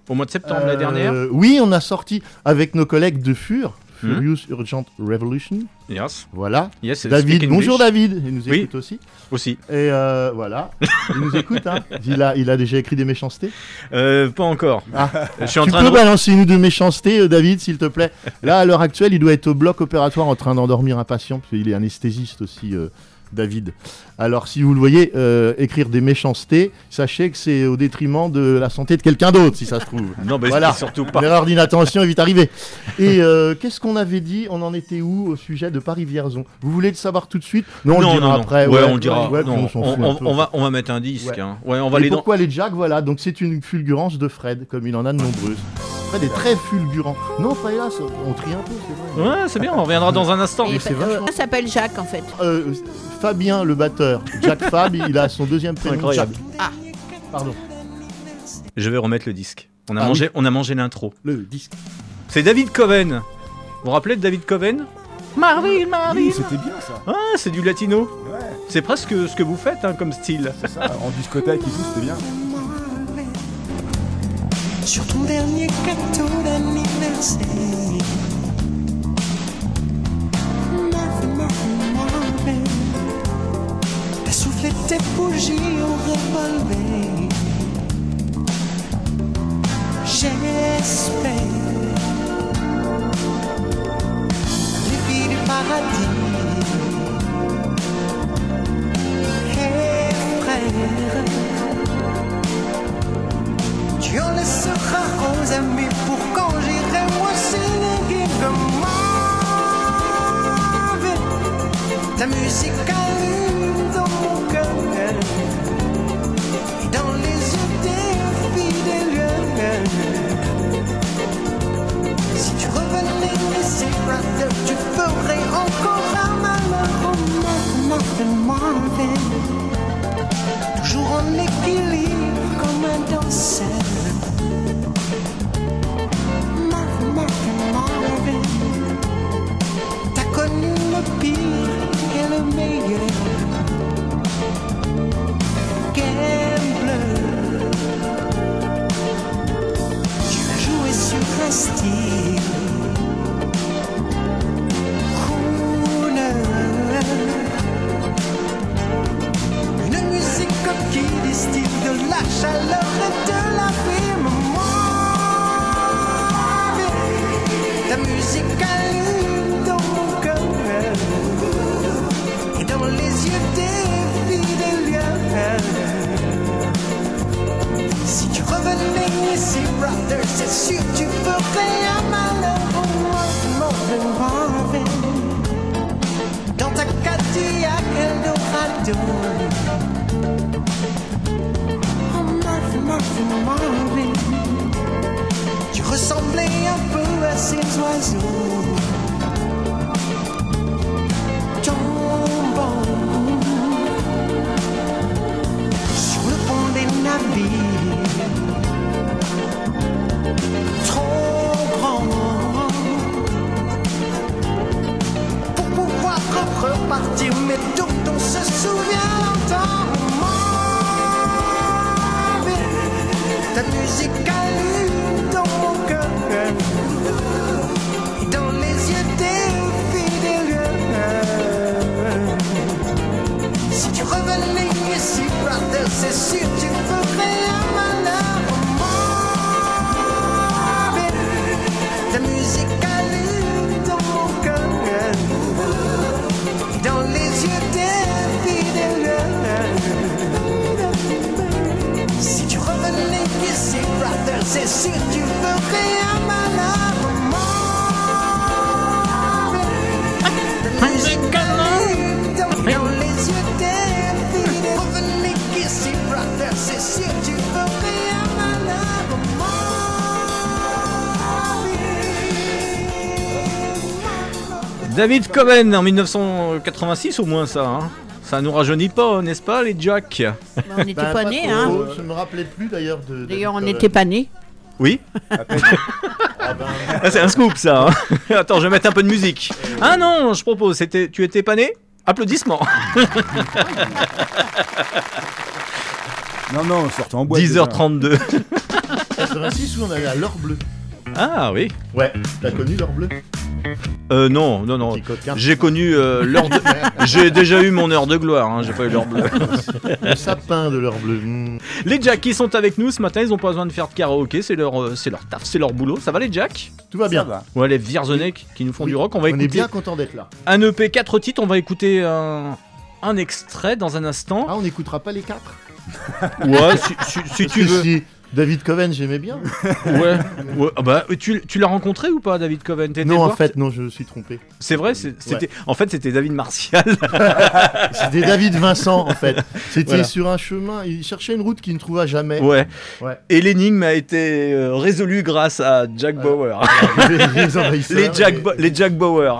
Speaker 2: au mois de septembre l'année dernière
Speaker 4: Euh, Oui, on a sorti avec nos collègues de FUR,
Speaker 2: Hmm.
Speaker 4: Furious Urgent Revolution.
Speaker 2: Yes.
Speaker 4: Voilà.
Speaker 2: Yes,
Speaker 4: David, bonjour David, il nous
Speaker 2: Oui.
Speaker 4: écoute aussi.
Speaker 2: Aussi.
Speaker 4: Et euh, voilà, il nous écoute. Hein. Il, a, il a déjà écrit des méchancetés.
Speaker 2: Euh, pas encore.
Speaker 4: Ah.
Speaker 2: Je suis en
Speaker 4: tu
Speaker 2: train
Speaker 4: peux
Speaker 2: de.
Speaker 4: balancer une ou deux méchancetés, euh, David, s'il te plaît. Là, à l'heure actuelle, il doit être au bloc opératoire en train d'endormir un patient, parce qu'il est anesthésiste aussi, euh, David. Alors, si vous le voyez euh, écrire des méchancetés, sachez que c'est au détriment de la santé de quelqu'un d'autre, si ça se trouve.
Speaker 2: Non, mais
Speaker 4: Voilà.
Speaker 2: surtout pas.
Speaker 4: erreur d'inattention est vite arrivée. Et euh, qu'est-ce qu'on avait dit On en était où au sujet de Paris-Vierzon? Vous voulez le savoir tout de suite? Non, on le dira
Speaker 2: non,
Speaker 4: après.
Speaker 2: Ouais, on dira.
Speaker 4: ouais,
Speaker 2: Non, va, on va mettre un disque. Hein. Ouais, on va
Speaker 4: Et
Speaker 2: aller dans.
Speaker 4: pourquoi les Jack Voilà, donc c'est une fulgurance de Fred, comme il en a de nombreuses. Fred est très fulgurant. Non, pas hélas, on trie un peu, c'est vrai.
Speaker 2: Ouais, c'est bien, on reviendra dans un instant.
Speaker 4: C'est
Speaker 5: euh,
Speaker 4: vachement-
Speaker 5: ça s'appelle Jacques en fait.
Speaker 4: Euh, Fabien, le batteur, Jack Fab, il a son deuxième prénom.
Speaker 2: Incroyable.
Speaker 4: Jack.
Speaker 5: Ah.
Speaker 4: Pardon,
Speaker 2: Je vais remettre le disque. On a
Speaker 4: Ah
Speaker 2: mangé, on a mangé l'intro.
Speaker 4: le disque.
Speaker 2: C'est David Coven. Vous vous rappelez de David Coven? Marvin, Marvin.
Speaker 3: Oui, c'était bien ça.
Speaker 2: Ah, c'est du latino.
Speaker 3: Ouais,
Speaker 2: C'est presque ce que vous faites hein, comme style.
Speaker 3: c'est ça. En discothèque et tout, c'était bien.
Speaker 10: Sur ton dernier gâteau d'anniversaire. Marvin, Marvin, Marvin, t'as soufflé tes bougies au revolver. J'espère les filles du paradis. Hey frère. Tu en laisseras aux amis pour quand j'irai moi s'éléguer comme Ta musique allume dans mon cœur et dans les yeux des fidèles. Si tu revenais ici, brother, tu ferais encore un malheur. Marvin, Marvin, toujours en équilibre comme un danseur. Distille de la chaleur et de la vie. Moi, ta musique allume dans mon cœur et dans les yeux des fidèles. Si tu revenais ici, brother, c'est sûr tu ferais un malheur. Oh, Marvin, Marvin, dans ta Cadillac Eldorado. Tu ressemblais un peu à ces oiseaux. Tombant Sur le pont des navires Trop grand Pour pouvoir repartir Mais dont on se souvient longtemps ta musique allume dans mon cœur dans les yeux des fidèles. Si tu revenais ici, brother, c'est sûr
Speaker 2: David Coven en 1986 au moins ça. hein. Ça nous rajeunit pas, n'est-ce pas, les Jack
Speaker 5: Bah, on n'était
Speaker 4: Ben,
Speaker 5: pas
Speaker 4: pas
Speaker 5: nés,
Speaker 4: trop,
Speaker 5: hein.
Speaker 4: Je me rappelais plus d'ailleurs de.
Speaker 5: D'ailleurs, on n'était pas nés.
Speaker 2: Oui
Speaker 4: Ah ben,
Speaker 2: Ah, C'est un scoop, ça. hein. Attends, je vais mettre un peu de musique. Ah non, je propose, c'était, tu étais pas né Applaudissements.
Speaker 3: Non, non, sortez en boîte. déjà.
Speaker 2: 10h32.
Speaker 4: 86 où on allait à l'or bleu.
Speaker 2: Ah oui.
Speaker 4: Ouais, t'as connu l'or bleu?
Speaker 2: Euh, non, non, non. J'ai connu euh, l'heure de... J'ai déjà eu mon heure de gloire, hein, j'ai pas eu l'heure bleue.
Speaker 4: Le sapin de l'or bleu. Hmm.
Speaker 2: Les Jacks qui sont avec nous ce matin, ils ont pas besoin de faire de karaoké, c'est leur, euh, c'est leur taf, c'est leur boulot. Ça va les Jacks?
Speaker 4: Tout va
Speaker 3: Ça
Speaker 4: bien.
Speaker 3: va.
Speaker 2: Ouais, les Vierzonais qui nous font
Speaker 4: Oui,
Speaker 2: du rock. On va
Speaker 4: On est
Speaker 2: écouter
Speaker 4: bien content d'être là.
Speaker 2: un EP 4 titres, on va écouter un, un extrait dans un instant.
Speaker 4: Ah, on n'écoutera pas les quatre?
Speaker 2: Ouais, si, si- si
Speaker 4: Parce
Speaker 2: tu veux.
Speaker 4: si David Coven, j'aimais bien.
Speaker 2: Ouais. ouais. Ah bah, tu, tu l'as rencontré ou pas, David Coven?
Speaker 4: Non, en fait, non, je me suis trompé.
Speaker 2: C'est vrai, c'était. En fait, c'était David Martial.
Speaker 4: C'était David Vincent, en fait. C'était
Speaker 2: Voilà.
Speaker 4: sur un chemin. Il cherchait une route qu'il ne trouva jamais.
Speaker 2: ouais.
Speaker 4: Ouais.
Speaker 2: Et l'énigme a été euh, résolue grâce à Jack Bauer.
Speaker 4: les
Speaker 2: Jack
Speaker 4: et-
Speaker 2: les Jack Bauer.
Speaker 4: les Jack Bauer.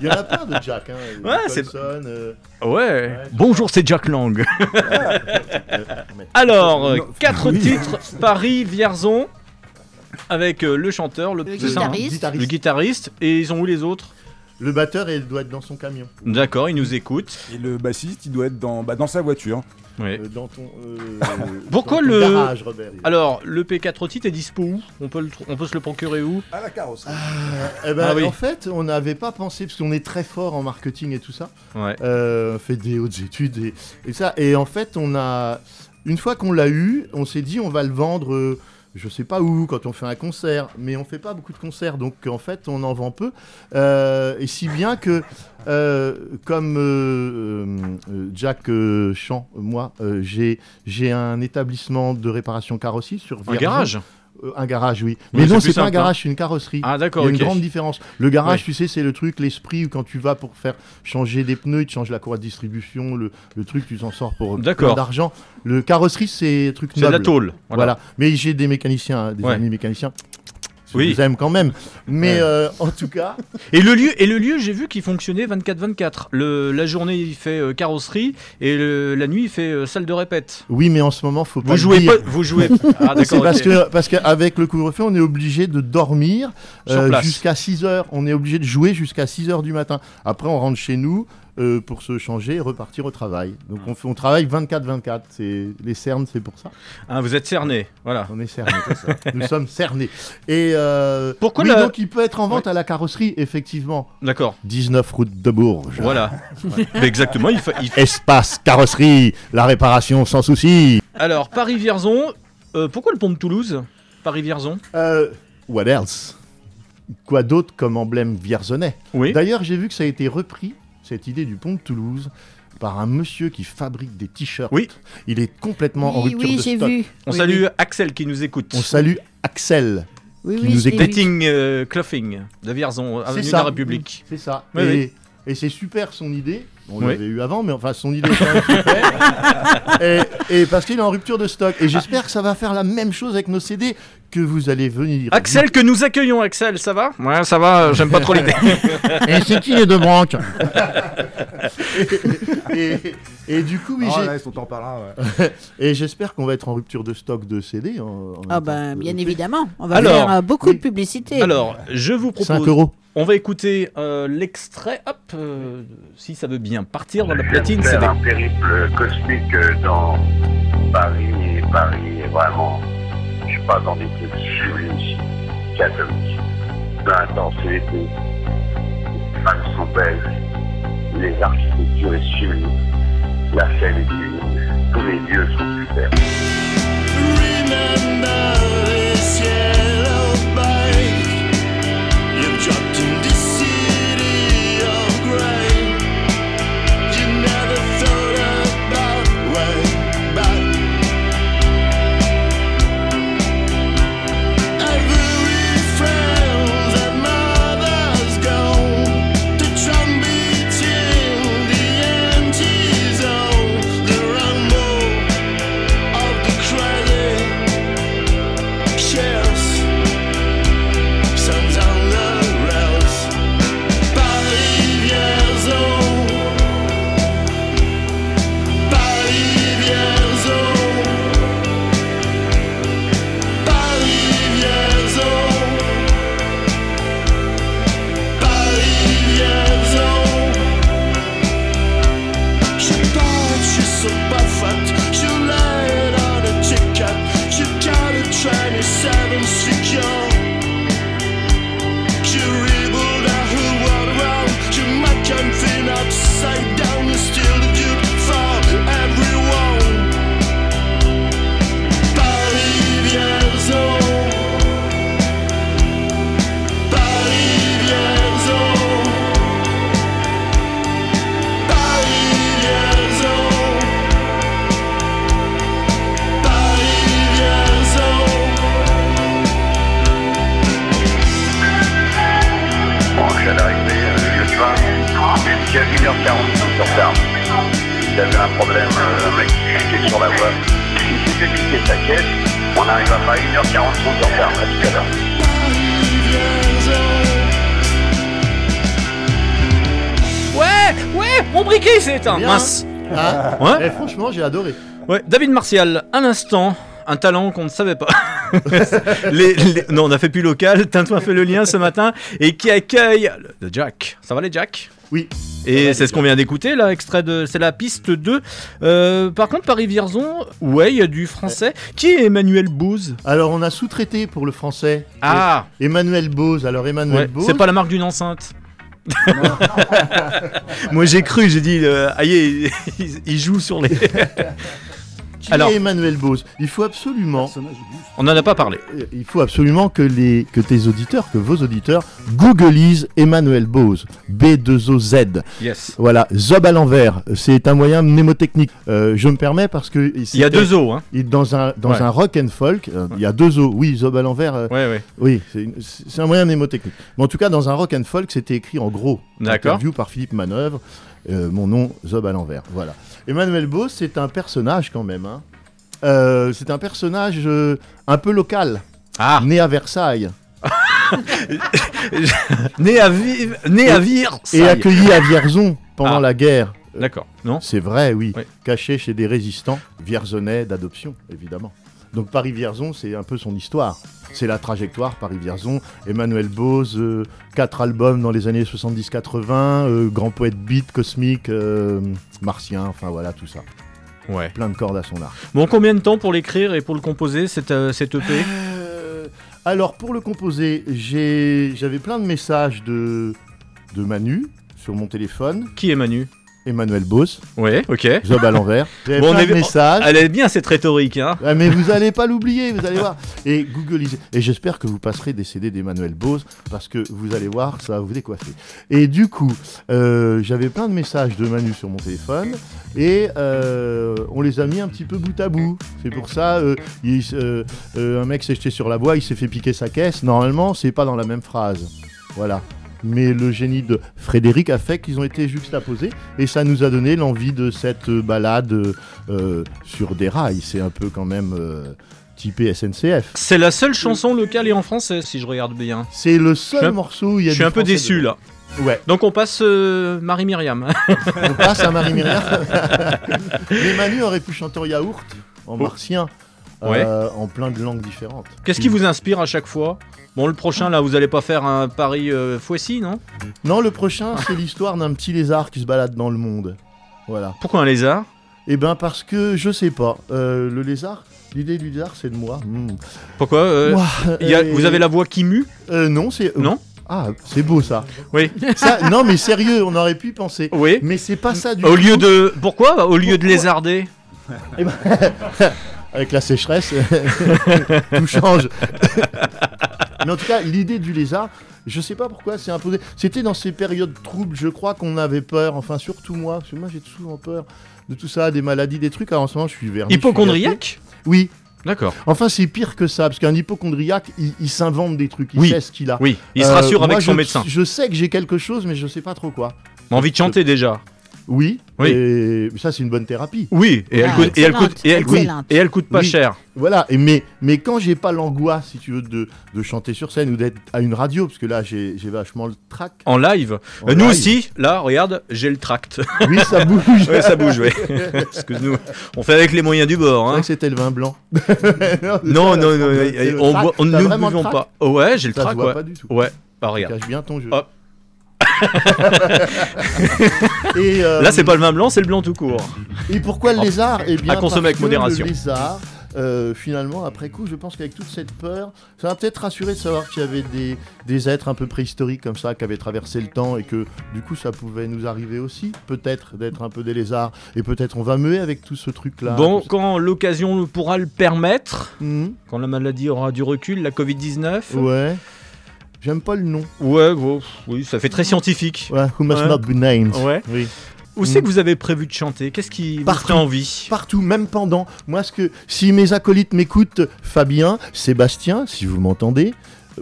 Speaker 4: Il y en a plein de Jack. Hein.
Speaker 2: Ouais, c'est-
Speaker 4: euh,
Speaker 2: Ouais. Bonjour, c'est Jack Lang. Alors, euh,
Speaker 3: Non,
Speaker 2: quatre
Speaker 3: oui.
Speaker 2: titres Paris, Vierzon, avec euh, le chanteur, le,
Speaker 5: Le
Speaker 2: c'est ça, hein
Speaker 5: guitariste.
Speaker 4: Guitariste.
Speaker 2: le guitariste, et ils ont où les autres?
Speaker 4: Le batteur il doit être dans son camion.
Speaker 2: D'accord, ils nous écoutent.
Speaker 3: Et le bassiste, il doit être dans, bah, dans sa voiture.
Speaker 2: Ouais.
Speaker 4: Euh, dans ton, euh,
Speaker 2: Pourquoi
Speaker 4: dans ton
Speaker 2: le-
Speaker 4: garage, Robert.
Speaker 2: Alors, le P4 titre est dispo où? On peut, le on peut se le procurer où?
Speaker 3: À la carrosserie.
Speaker 4: Eh ben,
Speaker 2: Ah oui.
Speaker 4: En fait, on n'avait pas pensé, parce qu'on est très fort en marketing et tout ça.
Speaker 2: Ouais.
Speaker 4: Euh, on fait des hautes études et, et ça. Et en fait, on a. Une fois qu'on l'a eu, on s'est dit on va le vendre. Je sais pas où, quand on fait un concert, mais on fait pas beaucoup de concerts, donc en fait on en vend peu. Euh, et si bien que, euh, comme euh, Jack Champ, moi, j'ai j'ai un établissement de réparation carrosserie sur
Speaker 2: Un garage?
Speaker 4: Euh, Un garage, oui. Mais
Speaker 2: c'est
Speaker 4: non, c'est pas un
Speaker 2: hein.
Speaker 4: garage, c'est une carrosserie.
Speaker 2: Ah,
Speaker 4: Il
Speaker 2: d'accord,
Speaker 4: y a une grande différence. Le garage,
Speaker 2: Ouais.
Speaker 4: tu sais, c'est le truc, l'esprit, où quand tu vas pour faire changer des pneus, ils te changent la courroie de distribution, le, le truc, tu t'en sors pour plein d'argent. Le carrosserie, c'est un truc
Speaker 2: C'est de la
Speaker 4: noble.
Speaker 2: tôle.
Speaker 4: Voilà. Mais j'ai des mécaniciens, hein, des
Speaker 2: Ouais.
Speaker 4: amis mécaniciens. Je
Speaker 2: Oui.
Speaker 4: vous aime quand même. Mais
Speaker 2: Ouais.
Speaker 4: euh, en tout cas,
Speaker 2: Et le lieu, et le lieu j'ai vu qu'il fonctionnait 24-24. Le- La journée, il fait euh, carrosserie, et le- la nuit, il fait euh, salle de répète.
Speaker 4: oui, mais en ce moment, faut pas
Speaker 2: Vous jouez
Speaker 4: dire.
Speaker 2: pas, vous jouez. Ah,
Speaker 4: C'est
Speaker 2: d'accord.
Speaker 4: parce que parce qu'avec le couvre-feu, on est obligé de dormir jusqu'à 6 heures. On est obligé de jouer jusqu'à 6 heures du matin. Après, on rentre chez nous euh, pour se changer et repartir au travail. Donc, on, fait, on travaille 24-24. C'est les cernes, c'est pour ça.
Speaker 2: Ah, vous êtes cerné. Voilà.
Speaker 4: On est cernés. Nous sommes cernés. Et euh,
Speaker 2: Pourquoi
Speaker 4: oui,
Speaker 2: la-
Speaker 4: donc il peut être en vente à la carrosserie, effectivement.
Speaker 2: D'accord.
Speaker 4: 19 route de Bourges.
Speaker 2: Voilà. Mais Exactement. Il fa- il
Speaker 4: Espace carrosserie, la réparation sans souci.
Speaker 2: Alors, Paris-Vierzon, euh, pourquoi le pont de Toulouse Paris-Vierzon?
Speaker 4: Euh, what else? Quoi d'autre comme emblème vierzonais
Speaker 2: Oui.
Speaker 4: D'ailleurs, j'ai vu que ça a été repris, cette idée du pont de Toulouse, par un monsieur qui fabrique des t-shirts.
Speaker 2: Oui.
Speaker 4: Il est complètement en
Speaker 5: Oui,
Speaker 4: rupture
Speaker 5: oui,
Speaker 4: de
Speaker 5: j'ai
Speaker 4: stock.
Speaker 5: vu.
Speaker 2: On
Speaker 5: Oui,
Speaker 2: salue
Speaker 5: oui.
Speaker 2: Axel qui nous écoute.
Speaker 4: On salue Axel.
Speaker 5: Oui,
Speaker 4: qui
Speaker 5: oui,
Speaker 4: nous écoute.
Speaker 2: Dating euh, Clothing de Vierzon,
Speaker 4: C'est
Speaker 2: avenue de la République.
Speaker 4: C'est ça.
Speaker 2: Oui,
Speaker 4: et
Speaker 2: oui.
Speaker 4: et c'est super son idée. On
Speaker 2: Oui.
Speaker 4: l'avait eu avant, mais enfin son idée est quand même super. et, et parce qu'il est en rupture de stock. Et j'espère que ça va faire la même chose avec nos CD que vous allez venir.
Speaker 2: Axel, que nous accueillons, Axel, ça va? Ouais, ça va, euh, j'aime pas trop l'idée.
Speaker 4: Et c'est qui les deux branques? Et, et- et du coup, oui, j'ai-
Speaker 3: là, ils sont en par là, ouais.
Speaker 4: et j'espère qu'on va être en rupture de stock de CD. en- en même
Speaker 5: Ah ben, bien évidemment. On va
Speaker 2: Alors,
Speaker 5: faire euh, beaucoup
Speaker 4: oui.
Speaker 5: de publicité.
Speaker 2: Alors, je vous propose.
Speaker 4: 5 euros.
Speaker 2: On va écouter euh, l'extrait, hop, euh, si ça veut bien partir dans la platine CD.
Speaker 11: un périple cosmique dans Paris et Paris est vraiment, pas, dans des trucs ici, catholiques, peu intense l'été. Les femmes sont belles, les architectures est sublime, la scène est divine, tous les lieux sont super. Jusqu'à 1h45 de retard. Il y avait un problème, euh, un mec qui était sur la voie. Il s'est fait piquer sa caisse. On arrive à pas 1h45 de retard, à tout à l'heure.
Speaker 2: Ouais, ouais, mon briquet s'est éteint.
Speaker 4: Bien.
Speaker 2: Mince.
Speaker 4: Ah,
Speaker 2: Ouais.
Speaker 4: eh, franchement, j'ai adoré.
Speaker 2: Ouais, David Martial, un instant, un talent qu'on ne savait pas. Les- les- Non, on n'a fait plus local, Tintouin fait le lien ce matin, et qui accueille le Jack. Ça va les Jack
Speaker 4: Oui.
Speaker 2: Et c'est ce qu'on vient d'écouter, là, extrait de. C'est la piste 2. Euh, par contre, Paris-Vierzon, ouais, il y a du français. Qui est Emmanuel Bouze
Speaker 4: Alors, on a sous-traité pour le français.
Speaker 2: Ah
Speaker 4: Et- Emmanuel Bose. Alors, Emmanuel
Speaker 2: ouais,
Speaker 4: Bose.
Speaker 2: C'est pas la marque d'une enceinte. Moi j'ai cru, j'ai dit, euh, aïe, il, il joue sur les.
Speaker 4: Qui
Speaker 2: Alors-
Speaker 4: est Emmanuel Bose Il faut absolument.
Speaker 2: On n'en a pas parlé.
Speaker 4: Euh, Il faut absolument que, les, que tes auditeurs, que vos auditeurs, googlisent Emmanuel Bose. B2OZ.
Speaker 2: Yes.
Speaker 4: Voilà, Zob à l'envers, c'est un moyen mnémotechnique. Euh, je me permets parce que
Speaker 2: Il y a deux os, hein.
Speaker 4: Dans un dans
Speaker 2: Ouais.
Speaker 4: un rock and folk, euh, il y a deux os. Oui, Zob à l'envers. euh,
Speaker 2: Ouais, ouais.
Speaker 4: Oui, c'est un moyen mnémotechnique. Mais en tout cas, dans un rock and folk, c'était écrit en gros.
Speaker 2: D'accord.
Speaker 4: Interview par Philippe Manœuvre. euh, mon nom, Zob à l'envers. Voilà. Emmanuel Bose, c'est un personnage quand même. hein. Euh, c'est un personnage euh, un peu local.
Speaker 2: Ah.
Speaker 4: Né à Versailles.
Speaker 2: né à, Vi- né à.
Speaker 4: Et accueilli à Vierzon pendant
Speaker 2: Ah.
Speaker 4: la guerre.
Speaker 2: D'accord. Non
Speaker 4: C'est vrai, oui.
Speaker 2: Ouais.
Speaker 4: Caché chez des résistants vierzonais d'adoption, évidemment. Donc Paris-Vierzon, c'est un peu son histoire. C'est la trajectoire Paris-Vierzon. Emmanuel Bose, euh, quatre albums dans les années 70-80, euh, grand poète beat, cosmique, euh, martien, enfin voilà, tout ça.
Speaker 2: Ouais.
Speaker 4: Plein de cordes à son arc.
Speaker 2: Bon, combien de temps pour l'écrire et pour le composer, cette, cette EP
Speaker 4: alors, pour le composer, j'avais plein de messages de, de Manu sur mon téléphone.
Speaker 2: Qui est Manu?
Speaker 4: Emmanuel Bose,
Speaker 2: Ouais, ok.
Speaker 4: Job à l'envers.
Speaker 2: Bon, on est-
Speaker 4: messages.
Speaker 2: Elle est bien cette rhétorique, hein
Speaker 4: Ah, mais vous allez pas l'oublier, vous allez voir. Et googlisez. Et j'espère que vous passerez des CD d'Emmanuel Bose parce que vous allez voir, ça va vous décoiffer. Et du coup, euh, j'avais plein de messages de Manu sur mon téléphone et euh, on les a mis un petit peu bout à bout. C'est pour ça, euh, il- un mec s'est jeté sur la voie, il s'est fait piquer sa caisse. Normalement, c'est pas dans la même phrase. Voilà. Mais le génie de Frédéric a fait qu'ils ont été juxtaposés et ça nous a donné l'envie de cette euh, balade euh, euh, sur des rails. C'est un peu quand même euh, typé SNCF.
Speaker 2: C'est la seule chanson locale et en français, si je regarde bien.
Speaker 4: C'est le seul morceau où il y a
Speaker 2: Je suis un peu déçu
Speaker 4: dedans.
Speaker 2: là.
Speaker 4: Ouais.
Speaker 2: Donc on passe euh, Marie-Myriam.
Speaker 4: On passe à Marie-Myriam. Mais Manu aurait pu chanter en yaourt, en martien, euh, en plein de langues différentes.
Speaker 2: Qu'est-ce qui vous inspire à chaque fois? Bon, le prochain là, vous allez pas faire un Paris euh, non?
Speaker 4: Non, le prochain, c'est l'histoire d'un petit lézard qui se balade dans le monde. Voilà.
Speaker 2: Pourquoi un lézard?
Speaker 4: Eh ben parce que je sais pas. Euh, le lézard, l'idée du lézard, c'est de moi. Hmm.
Speaker 2: Pourquoi euh,
Speaker 4: Moi,
Speaker 2: il y a-
Speaker 4: euh,
Speaker 2: Vous avez la voix qui mue?
Speaker 4: Euh, non, c'est.
Speaker 2: Non?
Speaker 4: Ah, c'est beau ça.
Speaker 2: Oui.
Speaker 4: Ça- non, mais sérieux, on aurait pu y penser.
Speaker 2: Oui.
Speaker 4: Mais c'est pas ça du
Speaker 2: Au
Speaker 4: tout.
Speaker 2: lieu de. Pourquoi? Au lieu de lézarder?
Speaker 4: Eh ben, avec la sécheresse, tout change. Mais en tout cas, l'idée du lézard, je sais pas pourquoi c'est imposé. C'était dans ces périodes troubles, je crois qu'on avait peur, enfin surtout moi, parce que moi j'ai souvent peur de tout ça, des maladies, des trucs. Alors en ce moment, je suis verni. je suis
Speaker 2: Hypochondriaque.
Speaker 4: Oui.
Speaker 2: D'accord.
Speaker 4: Enfin, c'est pire que ça, parce qu'un hypochondriaque, il, il s'invente des trucs, il
Speaker 2: Oui.
Speaker 4: sait ce qu'il a.
Speaker 2: Oui, il se rassure avec
Speaker 4: moi,
Speaker 2: son
Speaker 4: je-
Speaker 2: médecin.
Speaker 4: Je sais que j'ai quelque chose, mais je sais pas trop quoi.
Speaker 2: Envie de chanter déjà.
Speaker 4: Oui.
Speaker 2: Oui.
Speaker 4: Et ça, c'est une bonne thérapie.
Speaker 2: Oui, et elle
Speaker 5: Ah,
Speaker 2: coûte, et elle coûte, et elle coûte,
Speaker 5: excellente.
Speaker 2: et elle coûte pas
Speaker 4: Oui.
Speaker 2: cher.
Speaker 4: Voilà, et mais, mais quand j'ai pas l'angoisse, si tu veux, de, de chanter sur scène ou d'être à une radio, parce que là j'ai j'ai vachement le trac.
Speaker 2: En live.
Speaker 4: En
Speaker 2: nous
Speaker 4: live.
Speaker 2: aussi, là, regarde, j'ai le tract.
Speaker 4: Oui, ça bouge.
Speaker 2: ça bouge, ouais. Parce que nous, on fait avec les moyens du bord.
Speaker 4: C'est vrai
Speaker 2: Hein.
Speaker 4: que c'était le vin blanc.
Speaker 2: Non, non, non, on, nous ne
Speaker 4: le
Speaker 2: buvons pas. Ouais, j'ai le
Speaker 4: Ça se
Speaker 2: trac,
Speaker 4: voit
Speaker 2: ouais.
Speaker 4: pas du tout.
Speaker 2: Ouais, bah regarde.
Speaker 4: Cache bien ton jeu.
Speaker 2: Hop.
Speaker 4: Et, euh,
Speaker 2: Là, c'est pas le vin blanc, c'est le blanc tout court.
Speaker 4: Et pourquoi le lézard Eh bien,
Speaker 2: À consommer avec modération.
Speaker 4: Le lézard, euh, finalement, après coup, je pense qu'avec toute cette peur, ça va peut-être rassurer de savoir qu'il y avait des, des êtres un peu préhistoriques comme ça qui avaient traversé le temps et que du coup, ça pouvait nous arriver aussi, peut-être, d'être un peu des lézards. Et peut-être on va muer avec tout ce truc-là.
Speaker 2: Bon, quand l'occasion pourra le permettre,
Speaker 4: Mhm.
Speaker 2: quand la maladie aura du recul, la Covid-19.
Speaker 4: Ouais. J'aime pas le nom.
Speaker 2: Ouais, bon, oui, ça fait très scientifique.
Speaker 4: Ouais, who must
Speaker 2: Ouais.
Speaker 4: not be named.
Speaker 2: Ouais.
Speaker 4: Oui.
Speaker 2: Où c'est que vous avez prévu de chanter? Qu'est-ce qui vous
Speaker 4: Partout.
Speaker 2: fait envie?
Speaker 4: Partout, même pendant. Moi, ce que si mes acolytes m'écoutent, Fabien, Sébastien, si vous m'entendez,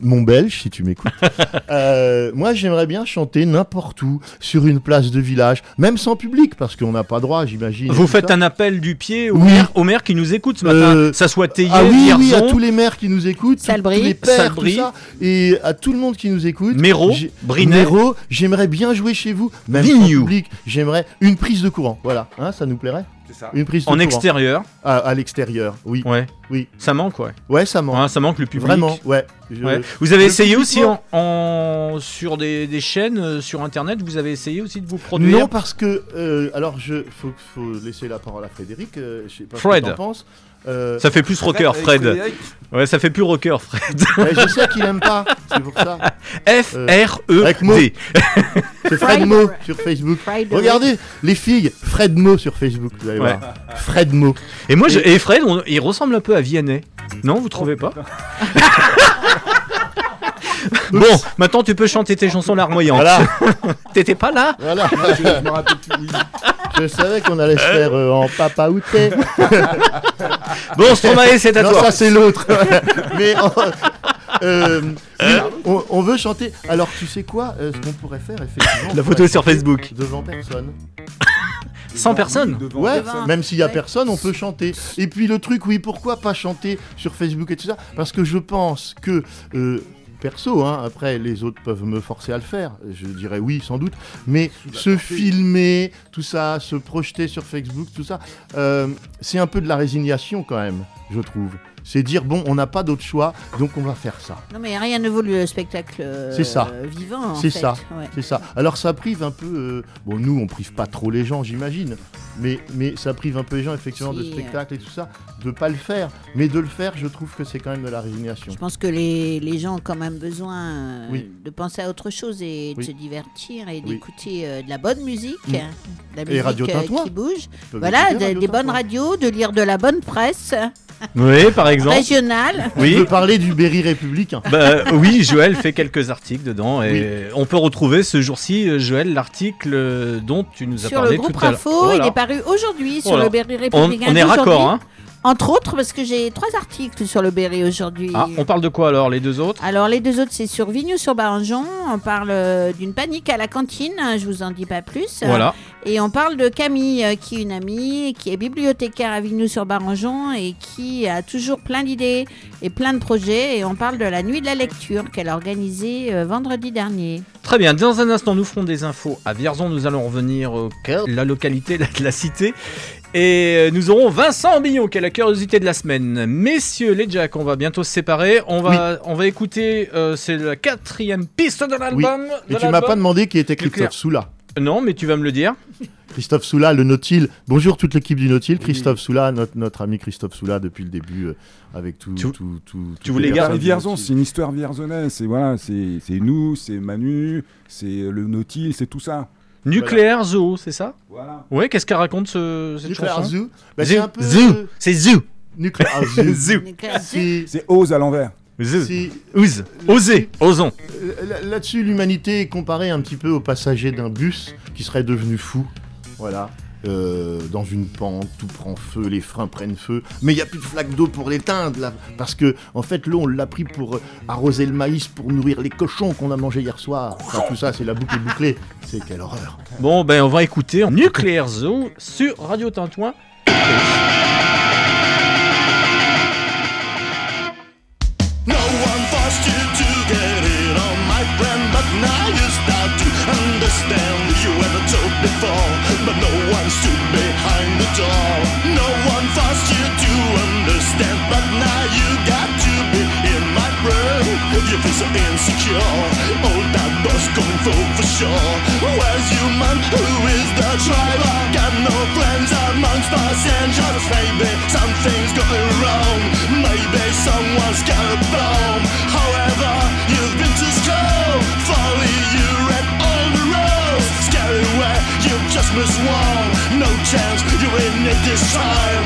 Speaker 4: mon belge, si tu m'écoutes. Euh, moi, j'aimerais bien chanter n'importe où, sur une place de village, même sans public, parce qu'on n'a pas droit, j'imagine.
Speaker 2: Vous faites
Speaker 4: ça.
Speaker 2: un appel du pied au,
Speaker 4: Oui.
Speaker 2: maire, au maire qui nous écoute ce matin,
Speaker 4: Euh,
Speaker 2: ça soit Théier,
Speaker 4: Ah oui, oui, à tous les maires qui nous écoutent,
Speaker 5: Salbris.
Speaker 4: tous les pères,
Speaker 2: Salbris.
Speaker 4: tout ça, et à tout le monde qui nous écoute.
Speaker 2: Méro,
Speaker 4: J'ai-
Speaker 2: Brinet.
Speaker 4: Méro, j'aimerais bien jouer chez vous, même sans public. J'aimerais une prise de courant, voilà, hein, ça nous plairait
Speaker 3: ça.
Speaker 4: Une prise de
Speaker 2: en
Speaker 4: courant.
Speaker 2: extérieur.
Speaker 4: À, à l'extérieur, oui.
Speaker 2: Ouais.
Speaker 4: Oui.
Speaker 2: Ça manque, ouais.
Speaker 4: Ouais, ça manque.
Speaker 2: Ça manque le public.
Speaker 4: Vraiment, ouais. Je-
Speaker 2: Ouais. Vous avez
Speaker 4: le
Speaker 2: essayé aussi en, en- sur des, des chaînes euh, sur internet, vous avez essayé aussi de vous produire?
Speaker 4: Non, parce que. euh, alors, je faut, faut laisser la parole à Frédéric. euh, je sais pas
Speaker 2: Fred.
Speaker 4: ce que t'en penses. Euh,
Speaker 2: Ça fait plus rocker, Fred.
Speaker 3: Frédéric.
Speaker 2: Ouais, ça fait plus rocker, Fred.
Speaker 4: ouais, je sais qu'il aime pas, c'est pour ça.
Speaker 2: F-R-E-D.
Speaker 4: C'est Fred Mo sur Facebook. Regardez, les filles, Fred Mo sur Facebook, vous allez
Speaker 2: Ouais.
Speaker 4: voir. Fred Mo.
Speaker 2: Et moi, je- et Fred, on- il ressemble un peu à Vianney. Non, vous trouvez pas? Bon, maintenant tu peux chanter tes chansons larmoyantes.
Speaker 4: Voilà.
Speaker 2: T'étais pas là
Speaker 4: Voilà.
Speaker 3: Je, je me rappelle plus. oui.
Speaker 4: Je savais qu'on allait se faire euh, en papa outé.
Speaker 2: Bon, Stromae, c'est à
Speaker 4: non,
Speaker 2: toi.
Speaker 4: ça c'est l'autre. Mais on, euh, oui, on, on veut chanter. Alors tu sais quoi euh, Ce qu'on pourrait faire effectivement.
Speaker 2: La
Speaker 4: on
Speaker 2: photo sur Facebook.
Speaker 4: Devant personne.
Speaker 2: 100 personnes
Speaker 3: Devant
Speaker 4: Ouais, même s'il y a personne, on peut chanter. Et puis le truc, oui, pourquoi pas chanter sur Facebook et tout ça? Parce que je pense que. Perso, hein, après les autres peuvent me forcer à le faire, je dirais oui sans doute, mais se filmer, tout ça, se projeter sur Facebook, tout ça, euh, c'est un peu de la résignation quand même, je trouve. C'est dire bon, on n'a pas d'autre choix, donc on va faire ça.
Speaker 5: Non, mais rien ne vaut le spectacle euh,
Speaker 4: C'est ça.
Speaker 5: vivant.
Speaker 4: C'est ça.
Speaker 5: Ouais.
Speaker 4: C'est ça. Alors ça prive un peu. euh, Bon, nous, on prive pas trop les gens, j'imagine. Mais, mais ça prive un peu les gens, effectivement, de
Speaker 5: Si, euh.
Speaker 4: spectacle et tout ça, de pas le faire. Mais de le faire, je trouve que c'est quand même de la résignation.
Speaker 5: Je pense que les, les gens ont quand même besoin euh,
Speaker 4: Oui.
Speaker 5: de penser à autre chose et de
Speaker 4: Oui.
Speaker 5: se divertir et
Speaker 4: Oui.
Speaker 5: d'écouter de la bonne musique,
Speaker 4: Mm.
Speaker 5: hein, de la
Speaker 4: Et
Speaker 5: musique
Speaker 4: Radio Tintouin.
Speaker 5: qui bouge. Voilà, des, bonnes radios, de lire de la bonne presse
Speaker 2: Oui, par exemple.
Speaker 5: régionale.
Speaker 4: Je
Speaker 2: Oui.
Speaker 4: veux parler du Berry républicain.
Speaker 2: Bah, oui, Joël fait quelques articles dedans et on peut retrouver ce jour-ci, euh, Joël, l'article euh, dont tu nous as
Speaker 5: Sur
Speaker 2: parlé
Speaker 5: le groupe
Speaker 2: tout à l'heure.
Speaker 5: Info,
Speaker 2: Voilà.
Speaker 5: il est paru aujourd'hui sur
Speaker 2: Voilà.
Speaker 5: le Berry
Speaker 2: On,
Speaker 5: républicain.
Speaker 2: on est raccord, hein
Speaker 5: Entre autres, parce que j'ai trois articles sur le Berry aujourd'hui.
Speaker 2: Ah, on parle de quoi alors, les deux autres?
Speaker 5: Alors les deux autres, c'est sur Vignoux-sur-Barangeon. On parle euh, d'une panique à la cantine, hein, je vous en dis pas plus.
Speaker 2: Voilà.
Speaker 5: Et on parle de Camille, euh, qui est une amie, qui est bibliothécaire à Vignoux-sur-Barangeon et qui a toujours plein d'idées et plein de projets. Et on parle de la nuit de la lecture qu'elle a organisée euh, vendredi dernier.
Speaker 2: Très bien, dans un instant, nous ferons des infos à Vierzon. Nous allons revenir au cœur de la localité, la, la cité. Et euh, nous aurons Vincent Billon, qui est la curiosité de la semaine. Messieurs les Jacks, on va bientôt se séparer. On va, on va écouter, euh, c'est la quatrième piste de
Speaker 4: Oui.
Speaker 2: l'album.
Speaker 4: Et
Speaker 2: de
Speaker 4: tu m'as pas demandé qui était. Christophe Soula.
Speaker 2: Non, mais tu vas me le dire.
Speaker 4: Christophe Soula, le Nautil. Bonjour toute l'équipe du Nautil. Christophe Soula, notre, notre ami Christophe Soula depuis le début, euh, avec tout.
Speaker 2: Tu-
Speaker 4: tout, tout-
Speaker 2: tu voulais garder
Speaker 3: Et Vierzon, c'est une histoire vierzonnaise. C'est voilà, c'est nous, c'est Manu, c'est le Nautil, c'est tout ça.
Speaker 2: Nucléaire Zoo, c'est ça
Speaker 3: Voilà.
Speaker 2: Ouais, qu'est-ce qu'elle raconte ce, cette
Speaker 4: Nuclear
Speaker 2: chanson
Speaker 4: Zoo. Bah,
Speaker 2: Zoo.
Speaker 4: c'est un peu.
Speaker 2: Zoo. C'est Zoo.
Speaker 4: Nuclear Zoo.
Speaker 2: Zoo.
Speaker 4: C'est-
Speaker 3: Ose à l'envers.
Speaker 2: Zoo.
Speaker 4: c'est-
Speaker 2: Ouse. Osez. Osons.
Speaker 4: Euh, là- Là-dessus, l'humanité est comparée un petit peu au passager d'un bus qui serait devenu fou. Voilà. Euh, dans une pente, tout prend feu, les freins prennent feu, mais il n'y a plus de flaque d'eau pour l'éteindre, là, parce que en fait l'eau on l'a pris pour euh, arroser le maïs, pour nourrir les cochons qu'on a mangé hier soir. Enfin, tout ça, c'est la boucle bouclée. C'est quelle horreur.
Speaker 2: Bon, ben on va écouter Nucléaire Zoo sur Radio Tintouin.
Speaker 12: No one forced you to get it on, my friend, but now you start to understand. You ever told before, but no door. No one forced you to understand, but now you got to be in my brain. If you feel so insecure. All that boss kung fu for sure. Where's your man? Who is the driver? Got no friends amongst us and just maybe something's going wrong. Maybe someone's got a bomb. However, you've been too slow. Folly, you read all way, you just miss one. No chance, you're in it this time.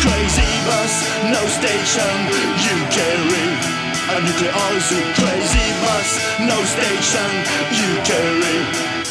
Speaker 12: Crazy bus, no station, you carry a nuclear zoo, crazy bus, no station. You carry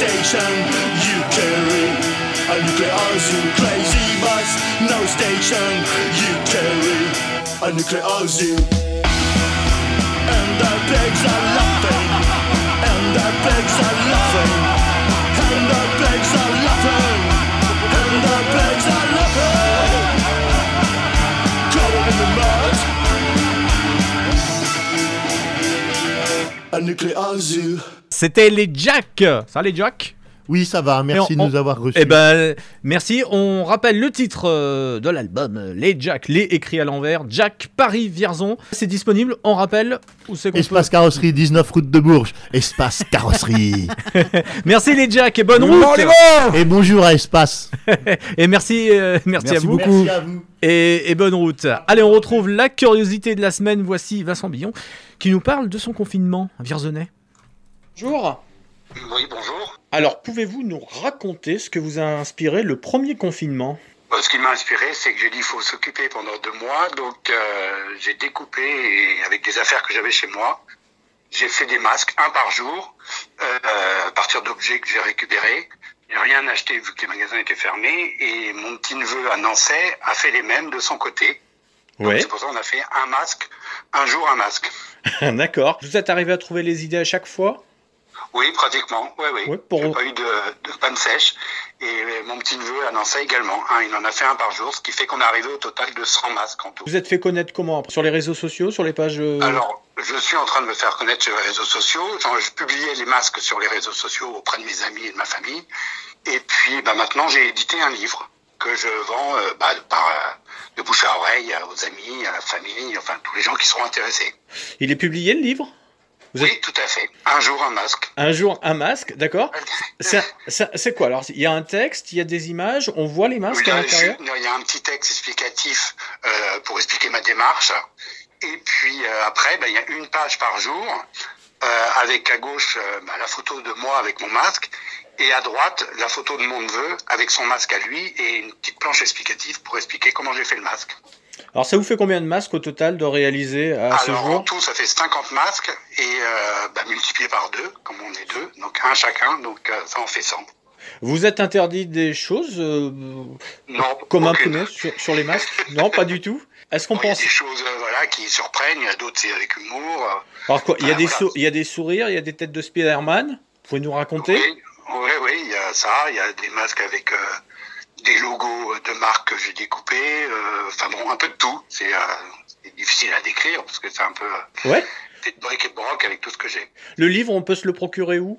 Speaker 12: station, you carry a nuclear zoo. Crazy bus, no station, you carry a nuclear zoo. And the pigs are laughing, and the pigs are laughing, and the pigs are laughing, and the pigs are laughing. Covered in the mud. A nuclear zoo.
Speaker 2: C'était les Jack. Ça, les Jack
Speaker 4: Oui, ça va. Merci de
Speaker 2: on-
Speaker 4: nous avoir reçus.
Speaker 2: Eh ben, merci. On rappelle le titre euh, de l'album, euh, Les Jack, les écrits à l'envers, Jack Paris Vierzon. C'est disponible. On rappelle où c'est qu'on
Speaker 4: Espace carrosserie, 19 route de Bourges. Espace carrosserie.
Speaker 2: Merci les Jack et bonne
Speaker 4: Bon,
Speaker 2: route.
Speaker 4: les gars Et bonjour à Espace.
Speaker 2: et merci, euh, merci, à
Speaker 4: Merci
Speaker 2: vous.
Speaker 4: beaucoup. Merci à vous.
Speaker 2: Et, et bonne route. Allez, on retrouve la curiosité de la semaine. Voici Vincent Billon qui nous parle de son confinement à Vierzonais. Bonjour.
Speaker 13: Oui, bonjour.
Speaker 2: Alors, pouvez-vous nous raconter ce que vous a inspiré le premier confinement?
Speaker 13: Euh, Ce qui m'a inspiré, c'est que j'ai dit il faut s'occuper pendant deux mois. Donc euh, j'ai découpé et avec des affaires que j'avais chez moi. J'ai fait des masques, un par jour, euh, à partir d'objets que j'ai récupérés. J'ai rien acheté vu que les magasins étaient fermés. Et mon petit neveu à Nancy a fait les mêmes de son côté.
Speaker 2: Ouais.
Speaker 13: C'est pour ça qu'on a fait un masque, un jour un masque.
Speaker 2: D'accord. Vous êtes arrivé à trouver les idées à chaque fois?
Speaker 13: Oui, pratiquement. Oui, oui.
Speaker 2: Pour-
Speaker 13: J'ai pas eu de, de panne sèche. Et mon petit neveu à Nancy également. hein, il en a fait un par jour, ce qui fait qu'on est arrivé au total de 100 masques en tout.
Speaker 2: Vous êtes fait connaître comment Sur les réseaux sociaux, sur les pages euh,
Speaker 13: Alors, je suis en train de me faire connaître sur les réseaux sociaux. Je publiais les masques sur les réseaux sociaux auprès de mes amis et de ma famille. Et puis, bah, maintenant, j'ai édité un livre que je vends euh, bah, par, euh, de bouche à oreille aux amis, à la famille, enfin, tous les gens qui seront intéressés.
Speaker 2: Il est publié le livre? Vous
Speaker 13: Oui, tout à fait. Un jour, un masque.
Speaker 2: Un jour, un masque, d'accord C'est quoi Alors, il y a un texte, il y a des images, on voit les masques à l'intérieur?
Speaker 13: il y a un petit texte explicatif euh, pour expliquer ma démarche. Et puis euh, après, bah, il y a une page par jour euh, avec à gauche bah, la photo de moi avec mon masque et à droite la photo de mon neveu avec son masque à lui et une petite planche explicative pour expliquer comment j'ai fait le masque.
Speaker 2: Alors, ça vous fait combien de masques au total de réaliser à ce
Speaker 13: Alors en
Speaker 2: jour
Speaker 13: tout, ça fait 50 masques et euh, bah, multiplié par deux, comme on est deux, donc un chacun, donc euh, ça en fait 100.
Speaker 2: Vous êtes interdit des choses euh,
Speaker 13: Non,
Speaker 2: comme
Speaker 13: aucune.
Speaker 2: imprimées sur, sur les masques? Non, pas du tout. Est-ce qu'on
Speaker 13: Il y a
Speaker 2: pense
Speaker 13: des choses euh, voilà, qui surprennent, il y a d'autres c'est avec humour.
Speaker 2: Alors quoi Il y a des
Speaker 13: voilà.
Speaker 2: sou- il y a des sourires, il y a des têtes de Spider-Man? Vous pouvez nous raconter?
Speaker 13: Oui, oui, oui, il y a ça, il y a des masques avec euh, des logos de marques que j'ai découpés, euh, enfin bon, un peu de tout. C'est euh, c'est difficile à décrire parce que c'est un peu euh,
Speaker 2: Ouais.
Speaker 13: c'est de bric et de broc avec tout ce que j'ai.
Speaker 2: Le livre, on peut se le procurer où?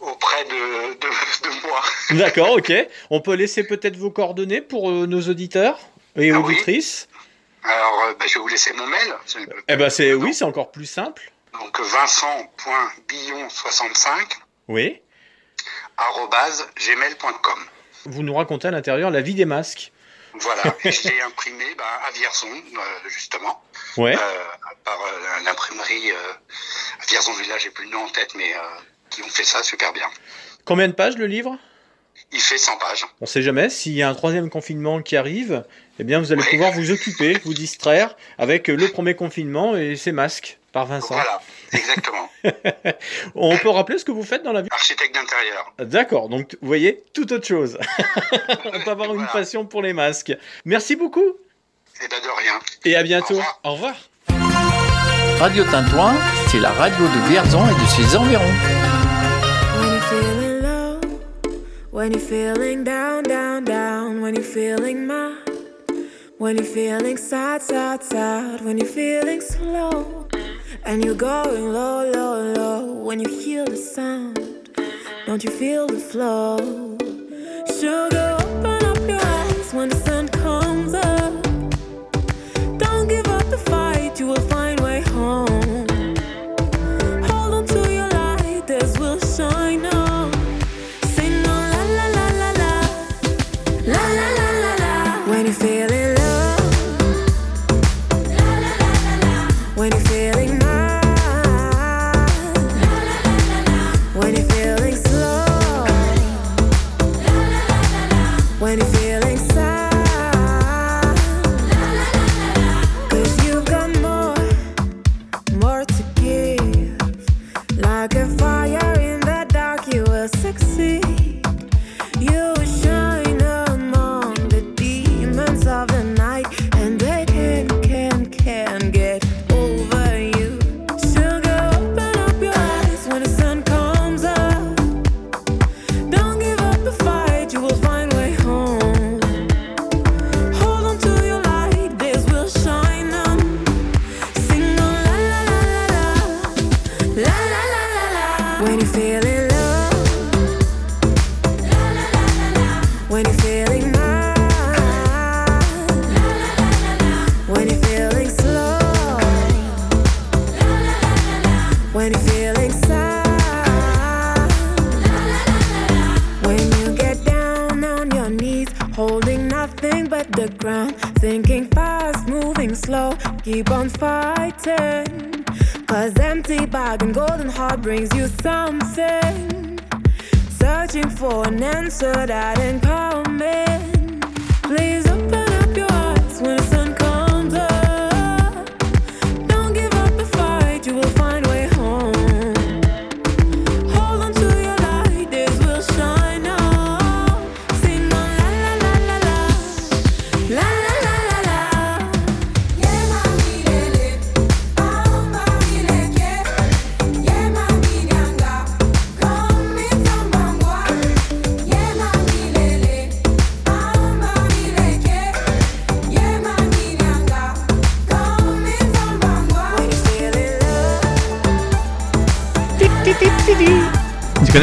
Speaker 13: Auprès de, de, de moi.
Speaker 2: D'accord, ok. On peut laisser peut-être vos coordonnées pour nos auditeurs et
Speaker 13: Ah oui.
Speaker 2: auditrices?
Speaker 13: Alors, bah, je vais vous laisser mon mail.
Speaker 2: Eh ben c'est oui, c'est encore plus simple.
Speaker 13: Donc vincent.billon65
Speaker 2: Oui.
Speaker 13: gmail.com.
Speaker 2: Vous nous racontez à l'intérieur la vie des masques.
Speaker 13: Voilà, et je l'ai imprimé bah, à Vierzon, euh, justement.
Speaker 2: Ouais.
Speaker 13: Euh, par euh, l'imprimerie euh, à Vierzon Village, j'ai plus le nom en tête, mais qui ont fait ça super bien.
Speaker 2: Combien de pages le livre?
Speaker 13: Il fait 100 pages.
Speaker 2: On sait jamais. S'il y a un troisième confinement qui arrive, eh bien vous allez pouvoir vous occuper, vous distraire avec le premier confinement et ses masques par Vincent.
Speaker 13: Voilà, exactement.
Speaker 2: On peut rappeler ce que vous faites dans la vie
Speaker 13: Architecte d'intérieur.
Speaker 2: D'accord, donc vous voyez, tout autre chose. On peut avoir une passion pour les masques. Merci beaucoup
Speaker 13: Et ben de rien.
Speaker 2: et à bientôt. Au revoir.
Speaker 1: Radio Tintouin, c'est la radio de Vierzon et de ses environs.
Speaker 14: When feeling low, when you're feeling down, down, down, when you're feeling mad, when you're feeling sad, sad, sad, when you're feeling slow. And you're going low, low, low. When you hear the sound, don't you feel the flow? Sugar,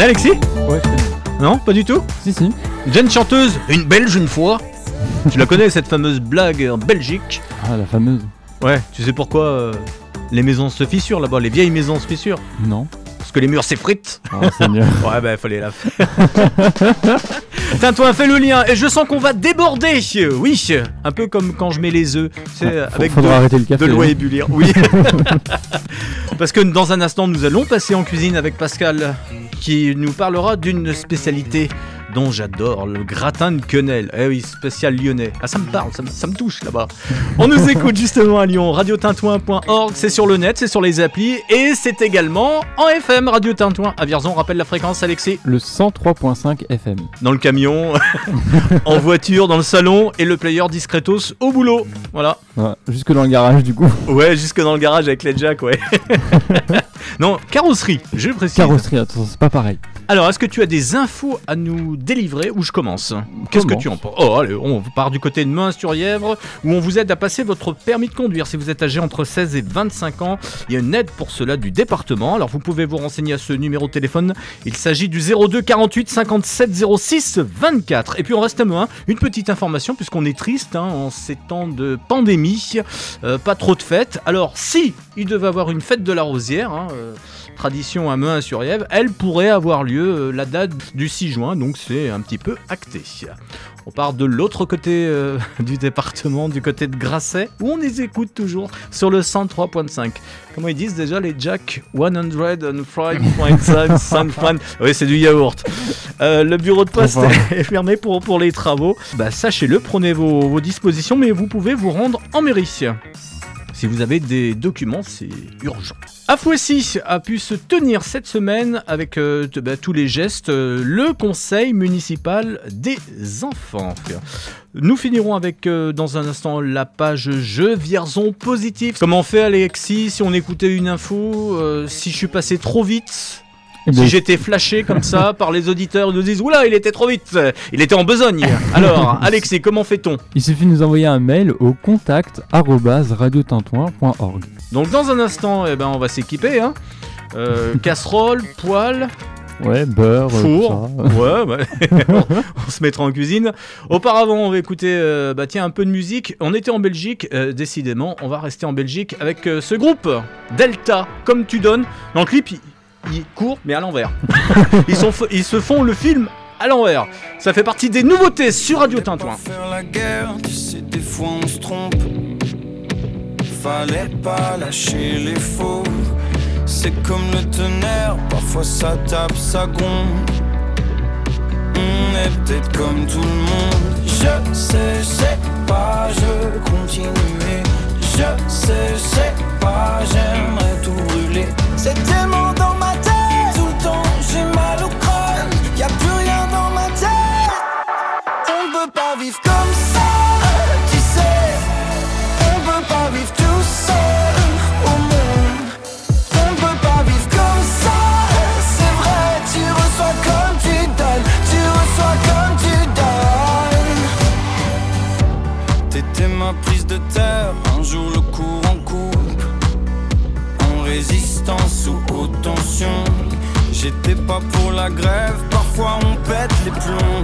Speaker 2: connais Alexis
Speaker 6: Ouais, je connais.
Speaker 2: Non, pas du tout
Speaker 6: Si, si.
Speaker 2: Jeune chanteuse, une belge une fois. tu la connais cette fameuse blague en Belgique
Speaker 6: Ah, la fameuse.
Speaker 2: Ouais, tu sais pourquoi euh, les maisons se fissurent là-bas, les vieilles maisons se fissurent
Speaker 6: Non.
Speaker 2: Parce que les murs s'effritent.
Speaker 6: Oh, Seigneur.
Speaker 2: ouais, bah fallait la faire. Tintoin fait le lien et je sens qu'on va déborder. Oui, un peu comme quand je mets les œufs,
Speaker 6: Ah, faut-
Speaker 2: avec
Speaker 6: faudra
Speaker 2: de,
Speaker 6: arrêter le café,
Speaker 2: de l'eau
Speaker 6: hein.
Speaker 2: ébullir. Oui. Parce que dans un instant, nous allons passer en cuisine avec Pascal qui nous parlera d'une spécialité dont j'adore, le gratin de quenelle. Eh oui, spécial lyonnais. Ah, ça me parle, ça me, ça me touche là-bas. On nous écoute justement à Lyon, radiotintouin.org, c'est sur le net, c'est sur les applis et c'est également en FM, Radio Tintouin. À Vierzon, rappelle la fréquence, Alexis
Speaker 6: Le 103.5 FM.
Speaker 2: dans le camion, en voiture, dans le salon et le player discretos au boulot. Voilà.
Speaker 6: Voilà, jusque dans le garage du coup.
Speaker 2: Ouais, jusque dans le garage avec les jacks, ouais. non, carrosserie, je précise.
Speaker 6: Carrosserie, attention, c'est pas pareil.
Speaker 2: Alors, est-ce que tu as des infos à nous délivrer ou je commence Qu'est-ce que tu en penses Oh, allez, on part du côté de Main-sur-Yèvre où on vous aide à passer votre permis de conduire. Si vous êtes âgé entre 16 et 25 ans, il y a une aide pour cela du département. Alors, vous pouvez vous renseigner à ce numéro de téléphone. Il s'agit du 02 48 57 06 24. Et puis, on reste à main. Une petite information, puisqu'on est triste hein, en ces temps de pandémie. Euh, pas trop de fêtes. Alors, si il devait avoir une fête de la rosière, hein, euh, tradition à Meun-sur-Yèvre, elle pourrait avoir lieu euh, la date du 6 juin, donc c'est un petit peu acté. On part de l'autre côté euh, du département, du côté de Grasset, où on les écoute toujours sur le 103.5. Comment ils disent déjà les Jack 103.5 San Fran Oui, c'est du yaourt. Euh, le bureau de poste
Speaker 6: Enfin.
Speaker 2: est fermé pour, pour les travaux. Bah, sachez-le, prenez vos, vos dispositions, mais vous pouvez vous rendre en mairie. Si vous avez des documents, c'est urgent. Afouessi a pu se tenir cette semaine avec euh, bah, tous les gestes euh, le conseil municipal des enfants. Nous finirons avec euh, dans un instant la page jeux Vierzon positif. Comment on fait Alexis si on écoutait une info Si je suis passé trop vite? Si j'étais flashé comme ça par les auditeurs, ils nous disent Oula, il était trop vite, il était en besogne. Alors, Alexis, comment fait-on?
Speaker 6: Il suffit de nous envoyer un mail au contact radiotintouin.org.
Speaker 2: Donc dans un instant, eh ben, on va s'équiper. Hein. Euh, casserole, poêle,
Speaker 15: Ouais, beurre, euh,
Speaker 2: four.
Speaker 15: ça.
Speaker 2: Ouais, bah, on, on se mettra en cuisine. Auparavant, on va écouter euh, bah, tiens, un peu de musique. On était en Belgique, euh, décidément, on va rester en Belgique avec euh, ce groupe, Delta, comme tu donnes. Dans le clip, il, il court, mais à l'envers. ils, sont, ils se font le film à l'envers. Ça fait partie des nouveautés sur Radio Tintouin.
Speaker 16: faire la guerre, tu sais, des fois on se trompe. Fallait pas lâcher les faux. C'est comme le tonnerre, parfois ça tape, ça gronde. On est peut-être comme tout le monde. Je sais, je sais pas, je continuer. Je sais, je sais pas, j'aimerais tout brûler. C'est tellement crâne. Y a plus rien dans ma tête. On peut pas vivre comme ça, tu sais. On peut pas vivre tout seul au monde. On peut pas vivre comme ça, c'est vrai. Tu reçois comme tu donnes, tu reçois comme tu donnes. T'étais ma prise de terre, un jour le courant coupe. En résistance sous haute tension. J'étais pas pour la grève, parfois on pète les plombs.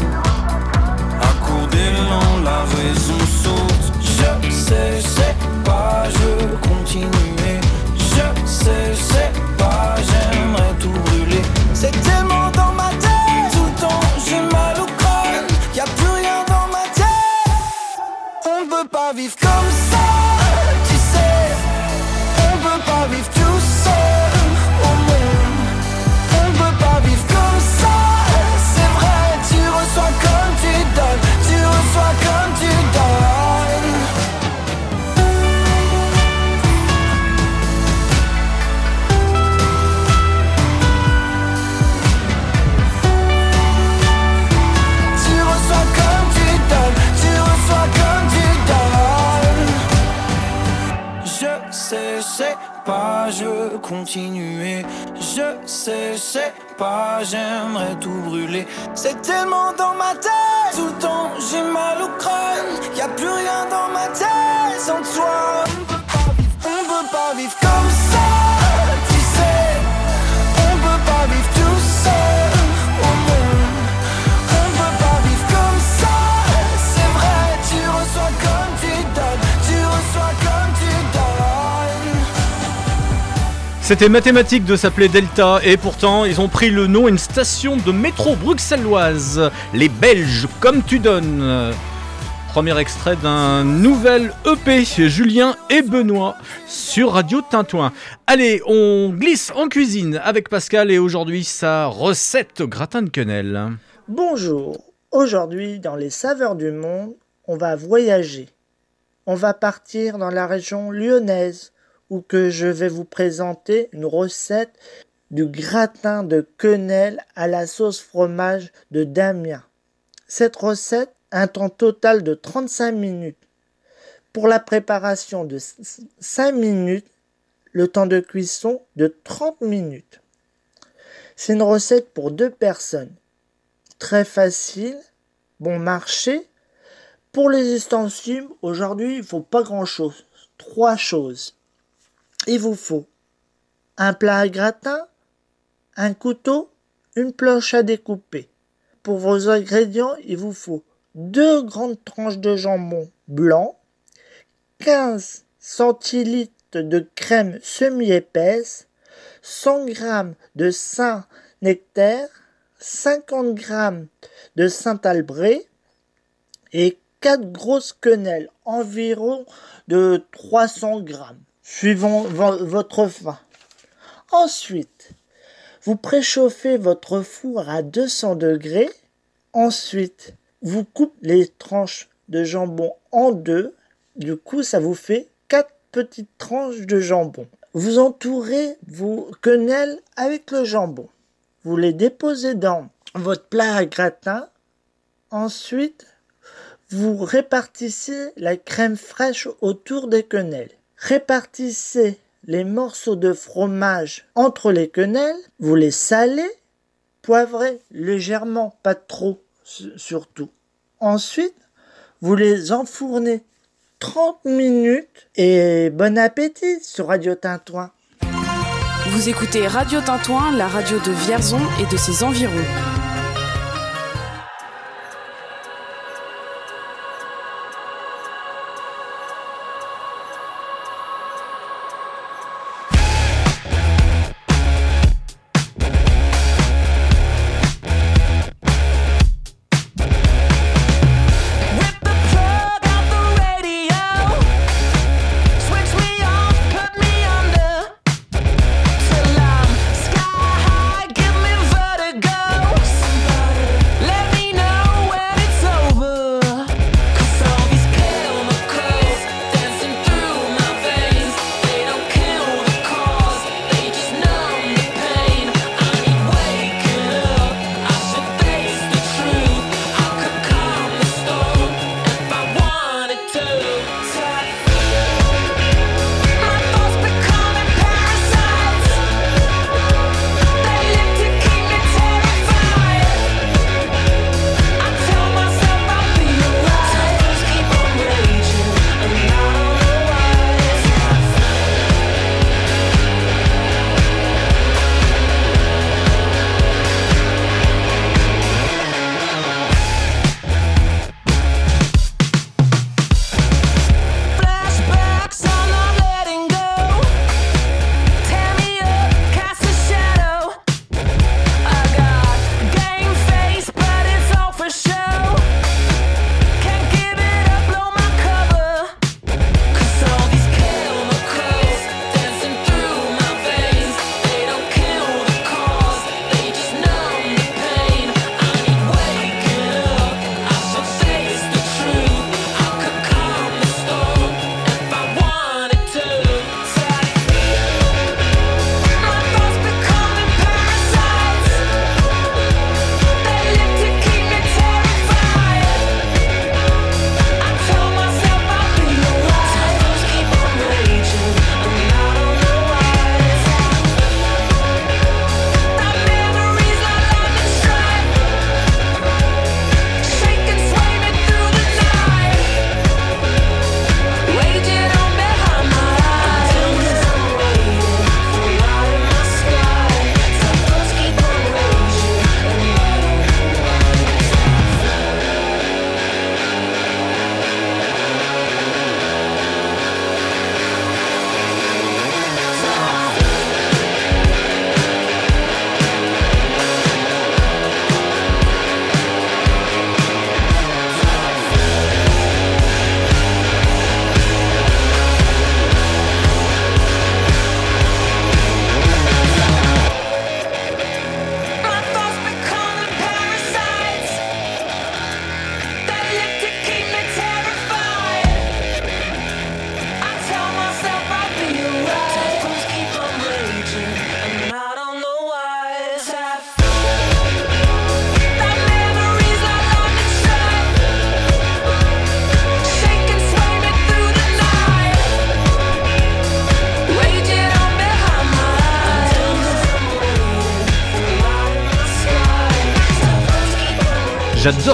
Speaker 16: À court d'élan, la raison saute. Je sais, sais pas, je continuer. Je sais, sais pas, j'aimerais tout brûler. C'est tellement dans ma tête, tout le temps j'ai mal au crâne. Y a plus rien dans ma tête. On peut pas vivre comme ça, pas, je continuer. Je sais, je sais pas, j'aimerais tout brûler. C'est tellement dans ma tête, tout le temps j'ai mal au crâne. Y a plus rien dans ma tête sans toi. On peut pas vivre comme ça,
Speaker 2: C'était mathématique de s'appeler Delta et pourtant ils ont pris le nom à une station de métro bruxelloise. Les Belges, comme tu donnes. Premier extrait d'un nouvel EP, Julien et Benoît, sur Radio Tintouin. Allez, on glisse en cuisine avec Pascal et aujourd'hui sa recette gratin de quenelle.
Speaker 17: Bonjour. Aujourd'hui, dans les saveurs du monde, on va voyager. On va partir dans la région lyonnaise que je vais vous présenter une recette du gratin de quenelle à la sauce fromage de Damien. Cette recette a un temps total de 35 minutes. Pour la préparation de 5 minutes, le temps de cuisson de 30 minutes. C'est une recette pour deux personnes très facile, bon marché. Pour les ustensiles, aujourd'hui, il faut pas grand-chose. Trois choses. Il vous faut un plat à gratin, un couteau, une planche à découper. Pour vos ingrédients, il vous faut deux grandes tranches de jambon blanc, 15 centilitres de crème semi-épaisse, 100 g de Saint-Nectaire, 50 g de Saint-Albret et 4 grosses quenelles, environ de 300 g, suivant vo- votre faim. Ensuite, vous préchauffez votre four à 200 degrés. Ensuite, vous coupez les tranches de jambon en deux. Du coup, ça vous fait 4 petites tranches de jambon. Vous entourez vos quenelles avec le jambon. Vous les déposez dans votre plat à gratin. Ensuite, vous répartissez la crème fraîche autour des quenelles. Répartissez les morceaux de fromage entre les quenelles. Vous les salez, poivrez légèrement, pas trop su- surtout. Ensuite, vous les enfournez 30 minutes et bon appétit sur Radio Tintouin.
Speaker 14: Vous écoutez Radio Tintouin, la radio de Vierzon et de ses environs.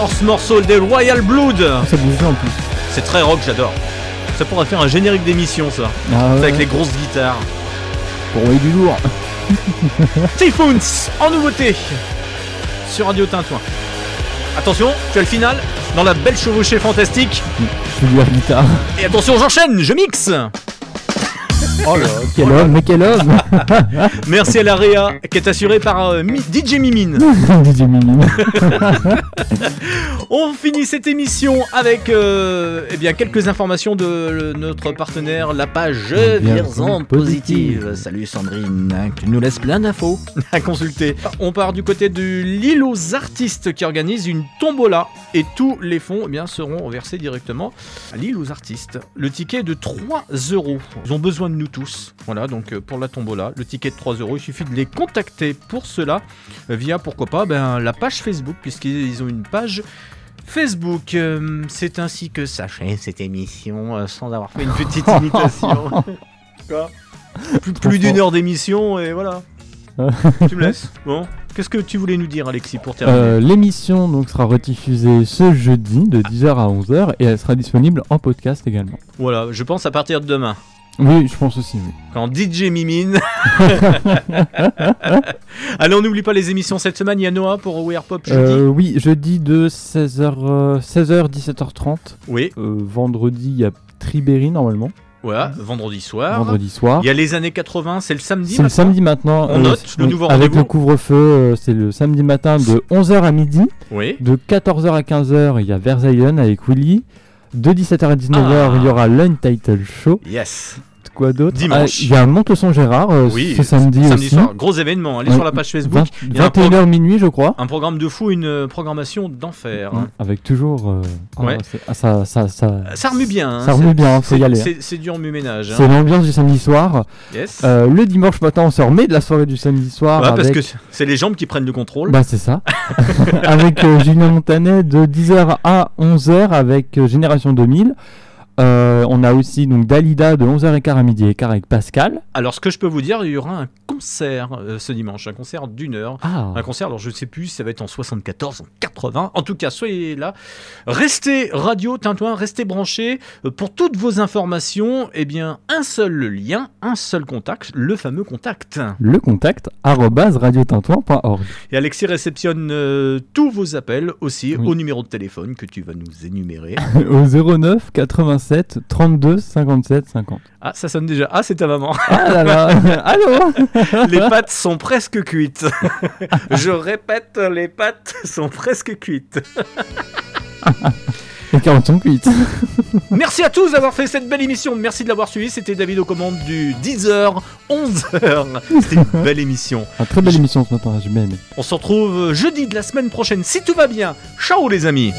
Speaker 2: J'adore ce morceau, des Royal Blood.
Speaker 18: Ça bouge bien en plus.
Speaker 2: C'est très rock, j'adore. Ça pourrait faire un générique d'émission, ça.
Speaker 18: Ah ouais.
Speaker 2: Avec les grosses guitares.
Speaker 18: Pour envoyer du lourd.
Speaker 2: Typhoons en nouveauté sur Radio Tintouin. Attention, tu as le final dans la belle chevauchée fantastique.
Speaker 18: Je air guitare.
Speaker 2: Et attention, j'enchaîne, je mixe.
Speaker 18: Oh là, quel homme, mais quel homme
Speaker 2: Merci à la Réa qui est assurée par euh, Mi- DJ Mimine.
Speaker 18: DJ Mimine.
Speaker 2: On finit cette émission avec euh, eh bien, quelques informations de notre partenaire, la page Vierzon Positive. Salut Sandrine, hein, qui nous laisse plein d'infos à consulter. On part du côté de l'île aux artistes qui organise une tombola et tous les fonds eh bien, seront versés directement à l'île aux artistes. Le ticket est de 3 euros. Ils ont besoin de nous tous. Voilà, donc euh, pour la tombola, le ticket de 3 euros, il suffit de les contacter pour cela euh, via pourquoi pas ben, la page Facebook, puisqu'ils ont une page Facebook. Euh, c'est ainsi que s'achève cette émission euh, sans avoir fait une petite imitation. Quoi? Plus plus d'une heure d'émission et voilà. tu me laisses Bon Qu'est-ce que tu voulais nous dire, Alexis, pour terminer?
Speaker 18: Euh, L'émission donc sera rediffusée ce jeudi de 10h à 11h et elle sera disponible en podcast également.
Speaker 2: Voilà, je pense à partir de demain.
Speaker 18: Oui, je pense aussi. Oui.
Speaker 2: Quand DJ mimine. Allez, on n'oublie pas les émissions cette semaine. Il y a Noah pour We Are Pop jeudi.
Speaker 18: Euh, oui, jeudi de 16h, euh, 16h 17h30.
Speaker 2: Oui.
Speaker 18: Euh, vendredi, il y a Tribéry normalement.
Speaker 2: Voilà, vendredi soir.
Speaker 18: Vendredi soir.
Speaker 2: Il y a les années 80, c'est le samedi
Speaker 18: C'est le samedi maintenant.
Speaker 2: On
Speaker 18: euh,
Speaker 2: note
Speaker 18: c'est-
Speaker 2: le nouveau
Speaker 18: Avec le couvre-feu, euh, c'est le samedi matin de 11h à midi.
Speaker 2: Oui.
Speaker 18: De 14h à 15h, il y a Versailles avec Willy. De 17h à 19h,
Speaker 2: Ah.
Speaker 18: il y aura l'Untitled Show.
Speaker 2: Yes.
Speaker 18: Quoi d'autre
Speaker 2: Dimanche.
Speaker 18: Ah, Il y a Monteson Gérard euh,
Speaker 2: Oui,
Speaker 18: ce samedi, aussi.
Speaker 2: soir. Gros événement. Allez
Speaker 18: Ouais,
Speaker 2: sur la page Facebook.
Speaker 18: 20
Speaker 2: Il y a un
Speaker 18: 21h minuit, je crois.
Speaker 2: Un programme de fou, une euh, programmation d'enfer. hein.
Speaker 18: Avec toujours. euh, ah,
Speaker 2: Ouais.
Speaker 18: ah, ça, ça, ça,
Speaker 2: Ça remue bien. hein.
Speaker 18: Ça remue
Speaker 2: C'est-
Speaker 18: bien, faut
Speaker 2: c'est-
Speaker 18: y aller.
Speaker 2: C'est
Speaker 18: hein.
Speaker 2: c'est du remue-ménage. hein.
Speaker 18: C'est l'ambiance du samedi soir.
Speaker 2: Yes.
Speaker 18: Euh, le dimanche matin, on se remet de la soirée du samedi soir.
Speaker 2: Ouais, parce que c'est les jambes qui prennent le contrôle.
Speaker 18: Bah, c'est ça. avec Julien Montanet de 10h à 11h avec Génération 2000. Euh, on a aussi donc Dalida de 11h15 à midi et quart avec Pascal.
Speaker 2: Alors, ce que je peux vous dire, il y aura un concert euh, ce dimanche, un concert d'une heure.
Speaker 18: Ah.
Speaker 2: Un concert, alors je ne sais plus si ça va être en 74, en 80. En tout cas, soyez là. Restez radio Tintouin, restez branchés. Euh, Pour toutes vos informations, eh bien, un seul lien, un seul contact, le fameux contact.
Speaker 18: Le contact radiotintouin.org.
Speaker 2: Et Alexis réceptionne euh, tous vos appels aussi au numéro de téléphone que tu vas nous énumérer.
Speaker 18: Au 09 87 32 57 50.
Speaker 2: Ah, ça sonne déjà. Ah, c'est ta maman.
Speaker 18: Ah là là. Allô
Speaker 2: Les pâtes sont presque cuites. Je répète, les pâtes sont presque cuites.
Speaker 18: Les carottes sont cuites.
Speaker 2: Merci à tous d'avoir fait cette belle émission. Merci de l'avoir suivi. C'était David aux commandes du 10h, 11h. C'était une belle émission.
Speaker 18: Ah, très belle émission ce matin, j'ai bien aimé.
Speaker 2: On se retrouve jeudi de la semaine prochaine si tout va bien. Ciao les amis.